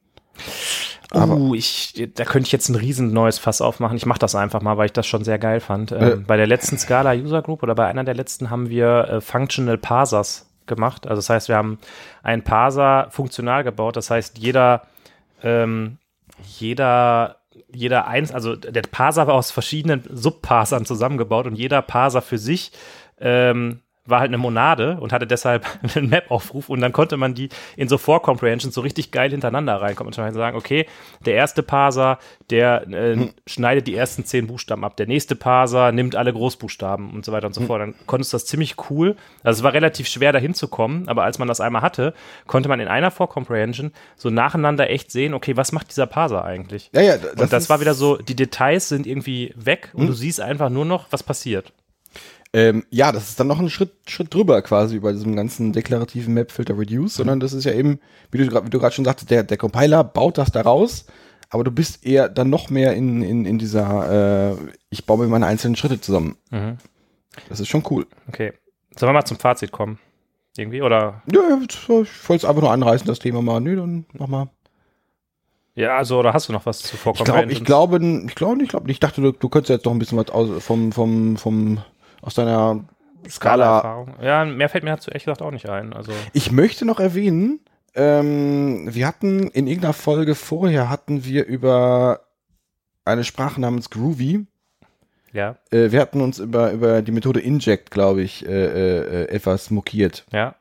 Aber- uh, ich, da könnte ich jetzt ein riesen neues Fass aufmachen. Ich mache das einfach mal, weil ich das schon sehr geil fand. Ähm, Äh. Bei der letzten Scala User Group oder bei einer der letzten haben wir äh, Functional Parsers gemacht. Also das heißt, wir haben einen Parser funktional gebaut. Das heißt, jeder, ähm, jeder, jeder eins, also der Parser war aus verschiedenen Subparsern zusammengebaut und jeder Parser für sich ähm, war halt eine Monade und hatte deshalb <laughs> einen Map-Aufruf und dann konnte man die in so For-Comprehensions so richtig geil hintereinander reinkommen und Beispiel sagen, okay, der erste Parser, der äh, schneidet die ersten zehn Buchstaben ab, der nächste Parser nimmt alle Großbuchstaben und so weiter und so fort. Dann konntest du das ziemlich cool. Also es war relativ schwer dahin zu kommen, aber als man das einmal hatte, konnte man in einer For-Comprehension so nacheinander echt sehen, okay, was macht dieser Parser eigentlich? Ja, ja, und das war wieder so, die Details sind irgendwie weg und du siehst einfach nur noch, was passiert. Ähm, ja, das ist dann noch ein Schritt, Schritt drüber quasi über diesem ganzen deklarativen Map-Filter Reduce, sondern das ist ja eben, wie du, wie du gerade schon sagtest, der, der Compiler baut das da raus, aber du bist eher dann noch mehr in, in, in dieser, äh, ich baue mir meine einzelnen Schritte zusammen. Mhm. Das ist schon cool. Okay. Sollen wir mal zum Fazit kommen? Irgendwie? Oder? Ja, ja, ich wollte es einfach nur anreißen, das Thema mal. Nö, dann mach mal. Ja, also, oder hast du noch was zu Ich vorkommen? glaube, ich glaube, ich glaube, ich glaube, ich dachte, du, du könntest jetzt noch ein bisschen was aus, vom, vom, vom, aus deiner Skala. Ja, mehr fällt mir dazu ehrlich gesagt auch nicht ein. Also, Ich möchte noch erwähnen, ähm, wir hatten in irgendeiner Folge vorher hatten wir über eine Sprache namens Groovy. ja, Äh, wir hatten uns über, über die Methode Inject, glaube ich, äh, äh, äh, etwas mokiert. ja,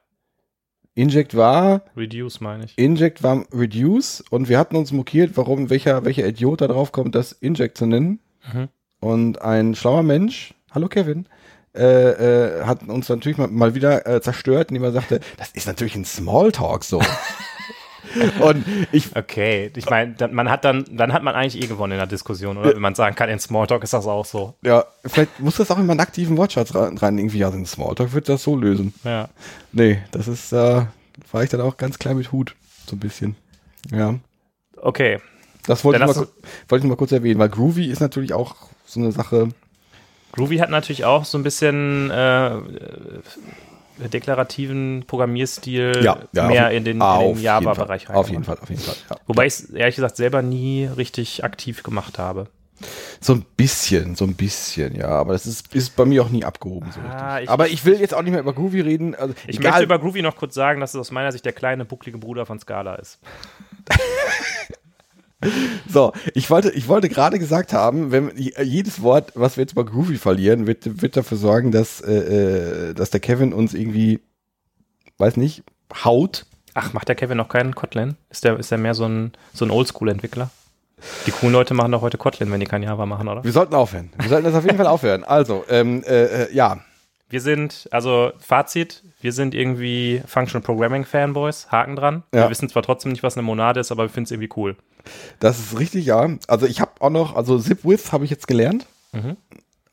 Inject war, Reduce meine ich. Inject war Reduce und wir hatten uns mokiert, warum welcher, welcher Idiot da drauf kommt, das Inject zu nennen. Mhm. Und ein schlauer Mensch, hallo Kevin, äh, äh, hat uns natürlich mal, mal wieder äh, zerstört, indem er sagte, das ist natürlich ein Smalltalk so. <laughs> und ich, Okay, ich meine, dann- man hat dann, dann hat man eigentlich eh gewonnen in der Diskussion, oder? Wenn man sagen kann, in Smalltalk ist das auch so. ja, vielleicht muss das auch in meinen aktiven Wortschatz rein, irgendwie, also ein Smalltalk wird das so lösen. Ja. Nee, das ist, äh, war ich dann auch ganz klein mit Hut, so ein bisschen. Ja, Okay. das wollte ich, mal, wollte ich mal kurz erwähnen, weil Groovy ist natürlich auch so eine Sache, Groovy hat natürlich auch so ein bisschen äh, deklarativen Programmierstil mehr auf- in den, jeden den Java-Bereich Fall. Auf jeden Fall, auf jeden Fall, ja. Wobei ich es ehrlich gesagt selber nie richtig aktiv gemacht habe. So ein bisschen, so ein bisschen, ja. Aber das ist, ist bei mir auch nie abgehoben. So Ah, richtig. ich- aber ich will jetzt auch nicht mehr über Groovy reden. Also, Ich egal, möchte über Groovy noch kurz sagen, dass es aus meiner Sicht der kleine, bucklige Bruder von Scala ist. <laughs> so, ich wollte, ich wollte gerade gesagt haben, wenn jedes Wort, was wir jetzt über Groovy verlieren, wird, wird dafür sorgen, dass, äh, äh, dass der Kevin uns irgendwie, weiß nicht, haut. Ach, macht der Kevin noch keinen Kotlin? Ist der, ist der mehr so ein, so ein Oldschool-Entwickler? Die coolen Leute machen doch heute Kotlin, wenn die kein Java machen, oder? Wir sollten aufhören. Wir sollten das auf jeden Fall aufhören. Also, ähm, äh, äh, ja, Wir sind, also Fazit, wir sind irgendwie Functional Programming Fanboys, Haken dran. Ja. Wir wissen zwar trotzdem nicht, was eine Monade ist, aber wir finden es irgendwie cool. das ist richtig, ja. Also ich habe auch noch, also Zipwith habe ich jetzt gelernt. Mhm.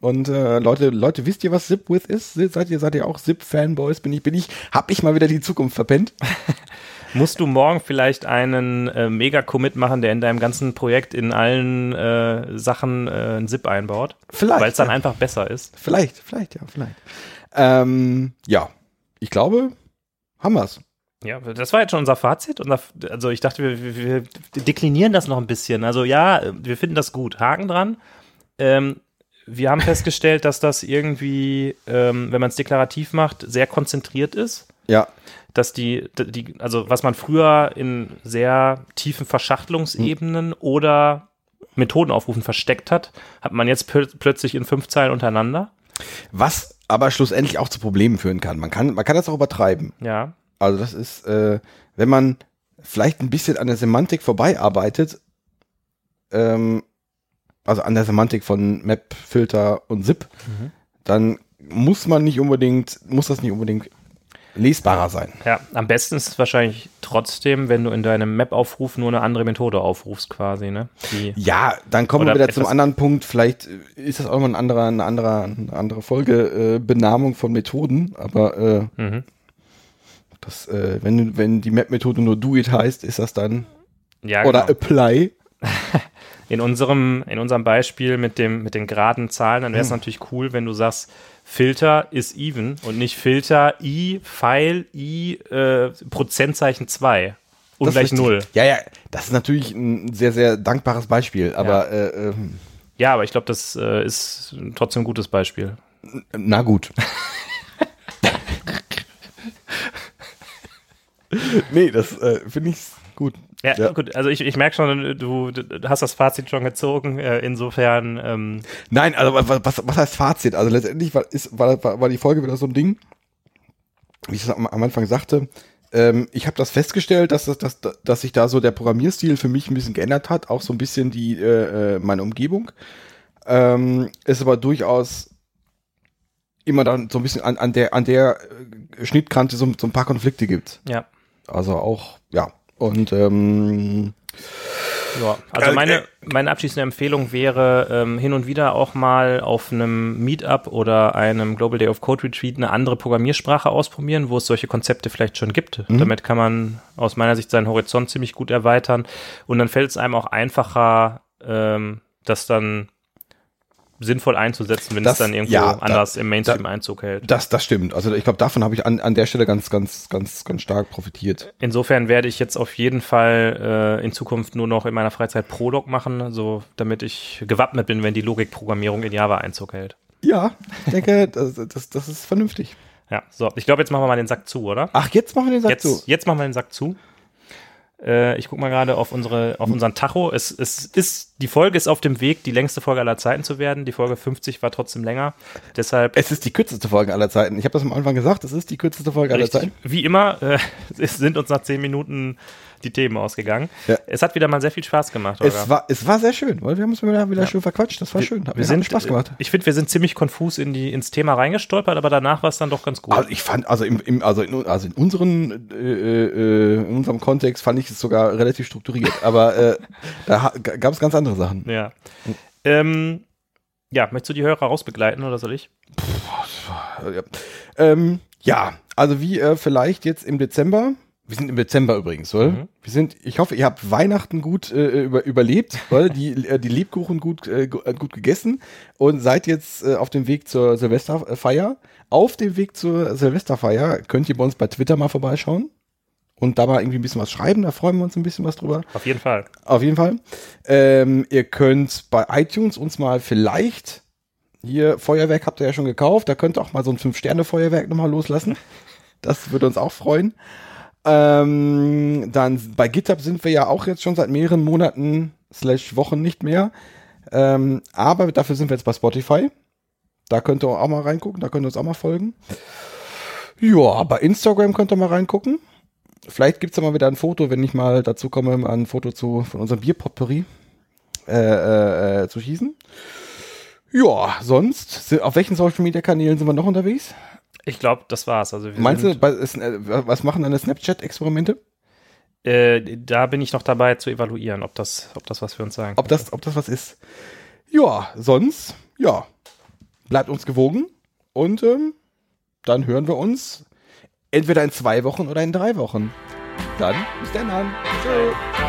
Und äh, Leute, Leute, wisst ihr, was Zipwith ist? Seid ihr, seid ihr auch Zip-Fanboys? Bin ich, bin ich, hab ich mal wieder die Zukunft verpennt? <laughs> Musst du morgen vielleicht einen äh, Mega-Commit machen, der in deinem ganzen Projekt in allen äh, Sachen äh, ein Zip einbaut? Vielleicht, Weil es dann einfach besser ist. Vielleicht, vielleicht, ja, vielleicht. Ähm, ja, ich glaube, haben wir's. Ja, das war jetzt schon unser Fazit. Unser, also ich dachte, wir, wir, wir deklinieren das noch ein bisschen. Also ja, wir finden das gut. Haken dran. Ähm, wir haben festgestellt, dass das irgendwie, ähm, wenn man es deklarativ macht, sehr konzentriert ist. Ja. Dass die, die, also was man früher in sehr tiefen Verschachtelungsebenen mhm. oder Methodenaufrufen versteckt hat, hat man jetzt plötzlich in fünf Zeilen untereinander. Was aber schlussendlich auch zu Problemen führen kann. Man kann, man kann das auch übertreiben. Ja. Also das ist, äh, wenn man vielleicht ein bisschen an der Semantik vorbeiarbeitet, ähm, also an der Semantik von Map, Filter und Zip, mhm. dann muss man nicht unbedingt, muss das nicht unbedingt lesbarer sein. Ja, am besten ist es wahrscheinlich trotzdem, wenn du in deinem Map-Aufruf nur eine andere Methode aufrufst, quasi, ne? Die ja, dann kommen wir wieder zum anderen Punkt. Vielleicht ist das auch mal ein anderer, eine andere, eine andere Folge, äh, Benamung von Methoden, aber äh, mhm. das, äh, wenn, wenn die Map-Methode nur do it heißt, ist das dann ja, oder genau. apply. <laughs> in unserem, in unserem Beispiel mit dem, mit den geraden Zahlen, dann wäre es mhm. natürlich cool, wenn du sagst, Filter ist even und nicht Filter i, Pfeil, i, äh, Prozentzeichen 2 und das gleich 0. Ja, ja, das ist natürlich ein sehr, sehr dankbares Beispiel, aber ja, äh, ähm, ja aber ich glaube, das äh, ist trotzdem ein gutes Beispiel. Na gut. <laughs> nee, das äh, finde ich gut. Ja, ja, gut, also ich, ich merke schon, du, du hast das Fazit schon gezogen, äh, insofern. Ähm Nein, also was, was heißt Fazit? Also letztendlich war, ist, war, war, war die Folge wieder so ein Ding, wie ich es am, am Anfang sagte, ähm, ich habe das festgestellt, dass, das, dass, dass sich da so der Programmierstil für mich ein bisschen geändert hat, auch so ein bisschen die äh, äh meine Umgebung. Ähm, ist aber durchaus immer dann so ein bisschen an, an der an der äh, Schnittkante so, so ein paar Konflikte gibt. Ja. Also auch, ja, und ähm, ja, also meine, äh, meine abschließende Empfehlung wäre, ähm, hin und wieder auch mal auf einem Meetup oder einem Global Day of Code Retreat eine andere Programmiersprache ausprobieren, wo es solche Konzepte vielleicht schon gibt. Mhm. Damit kann man aus meiner Sicht seinen Horizont ziemlich gut erweitern. Und dann fällt es einem auch einfacher, ähm, das dann sinnvoll einzusetzen, wenn das, es dann irgendwo ja, anders da, im Mainstream da, Einzug hält. Das, das stimmt. Also ich glaube, davon habe ich an, an der Stelle ganz, ganz, ganz, ganz stark profitiert. Insofern werde ich jetzt auf jeden Fall äh, in Zukunft nur noch in meiner Freizeit Prolog machen, so damit ich gewappnet bin, wenn die Logikprogrammierung in Java Einzug hält. Ja, ich denke, <laughs> das, das, das ist vernünftig. Ja, so. Ich glaube, jetzt machen wir mal den Sack zu, oder? Ach, jetzt machen wir den Sack jetzt, zu. Jetzt machen wir den Sack zu. Äh, ich gucke mal gerade auf unsere, auf unseren Tacho. Es, es ist, die Folge ist auf dem Weg, die längste Folge aller Zeiten zu werden. Die Folge 50 war trotzdem länger. Deshalb. Es ist die kürzeste Folge aller Zeiten. Ich habe das am Anfang gesagt, es ist die kürzeste Folge aller Zeiten. Wie immer, äh, <laughs> es sind uns nach zehn Minuten die Themen ausgegangen. Ja. Es hat wieder mal sehr viel Spaß gemacht. Es war, es war sehr schön, weil wir haben uns wieder, wieder ja. schön verquatscht. Das war wir, schön. Hat wir sind, Spaß gemacht. Ich finde, wir sind ziemlich konfus in die, ins Thema reingestolpert, aber danach war es dann doch ganz gut. Also ich fand, also im, im also, in, also in unseren, äh, äh, in unserem Kontext fand ich es sogar relativ strukturiert. aber äh, <laughs> da gab es ganz andere Sachen. Ja. Ähm, ja, möchtest du die Hörer rausbegleiten oder soll ich? Puh, ja. Ähm, ja, also wie äh, vielleicht jetzt im Dezember wir sind im Dezember übrigens, oder? Mhm. Wir sind, ich hoffe, ihr habt Weihnachten gut äh, über, überlebt, oder? Die, äh, die Lebkuchen gut, äh, äh, gut gegessen und seid jetzt äh, auf dem Weg zur Silvesterfeier. Auf dem Weg zur Silvesterfeier könnt ihr bei uns bei Twitter mal vorbeischauen und da mal irgendwie ein bisschen was schreiben. Da freuen wir uns ein bisschen was drüber. Auf jeden Fall. Auf jeden Fall. Ähm, ihr könnt bei iTunes uns mal vielleicht hier Feuerwerk habt ihr ja schon gekauft. Da könnt ihr auch mal so ein Fünf-Sterne-Feuerwerk nochmal loslassen. Das würde uns auch freuen. Ähm, dann bei GitHub sind wir ja auch jetzt schon seit mehreren Monaten slash Wochen nicht mehr. Ähm, aber dafür sind wir jetzt bei Spotify. Da könnt ihr auch mal reingucken, da könnt ihr uns auch mal folgen. Ja, bei Instagram könnt ihr mal reingucken. Vielleicht gibt's da mal wieder ein Foto, wenn ich mal dazu komme, ein Foto zu, von unserem Bierpotpourri äh, äh, äh, zu schießen. Ja, sonst, auf welchen Social Media Kanälen sind wir noch unterwegs? Ich glaube, das war's. Also Meinst du, äh, was machen deine Snapchat-Experimente? Äh, da bin ich noch dabei zu evaluieren, ob das, ob das was für uns sagen Ob das, ob das was ist. Ja, sonst, ja, bleibt uns gewogen und ähm, dann hören wir uns entweder in zwei Wochen oder in drei Wochen. Dann bis dann. Tschö.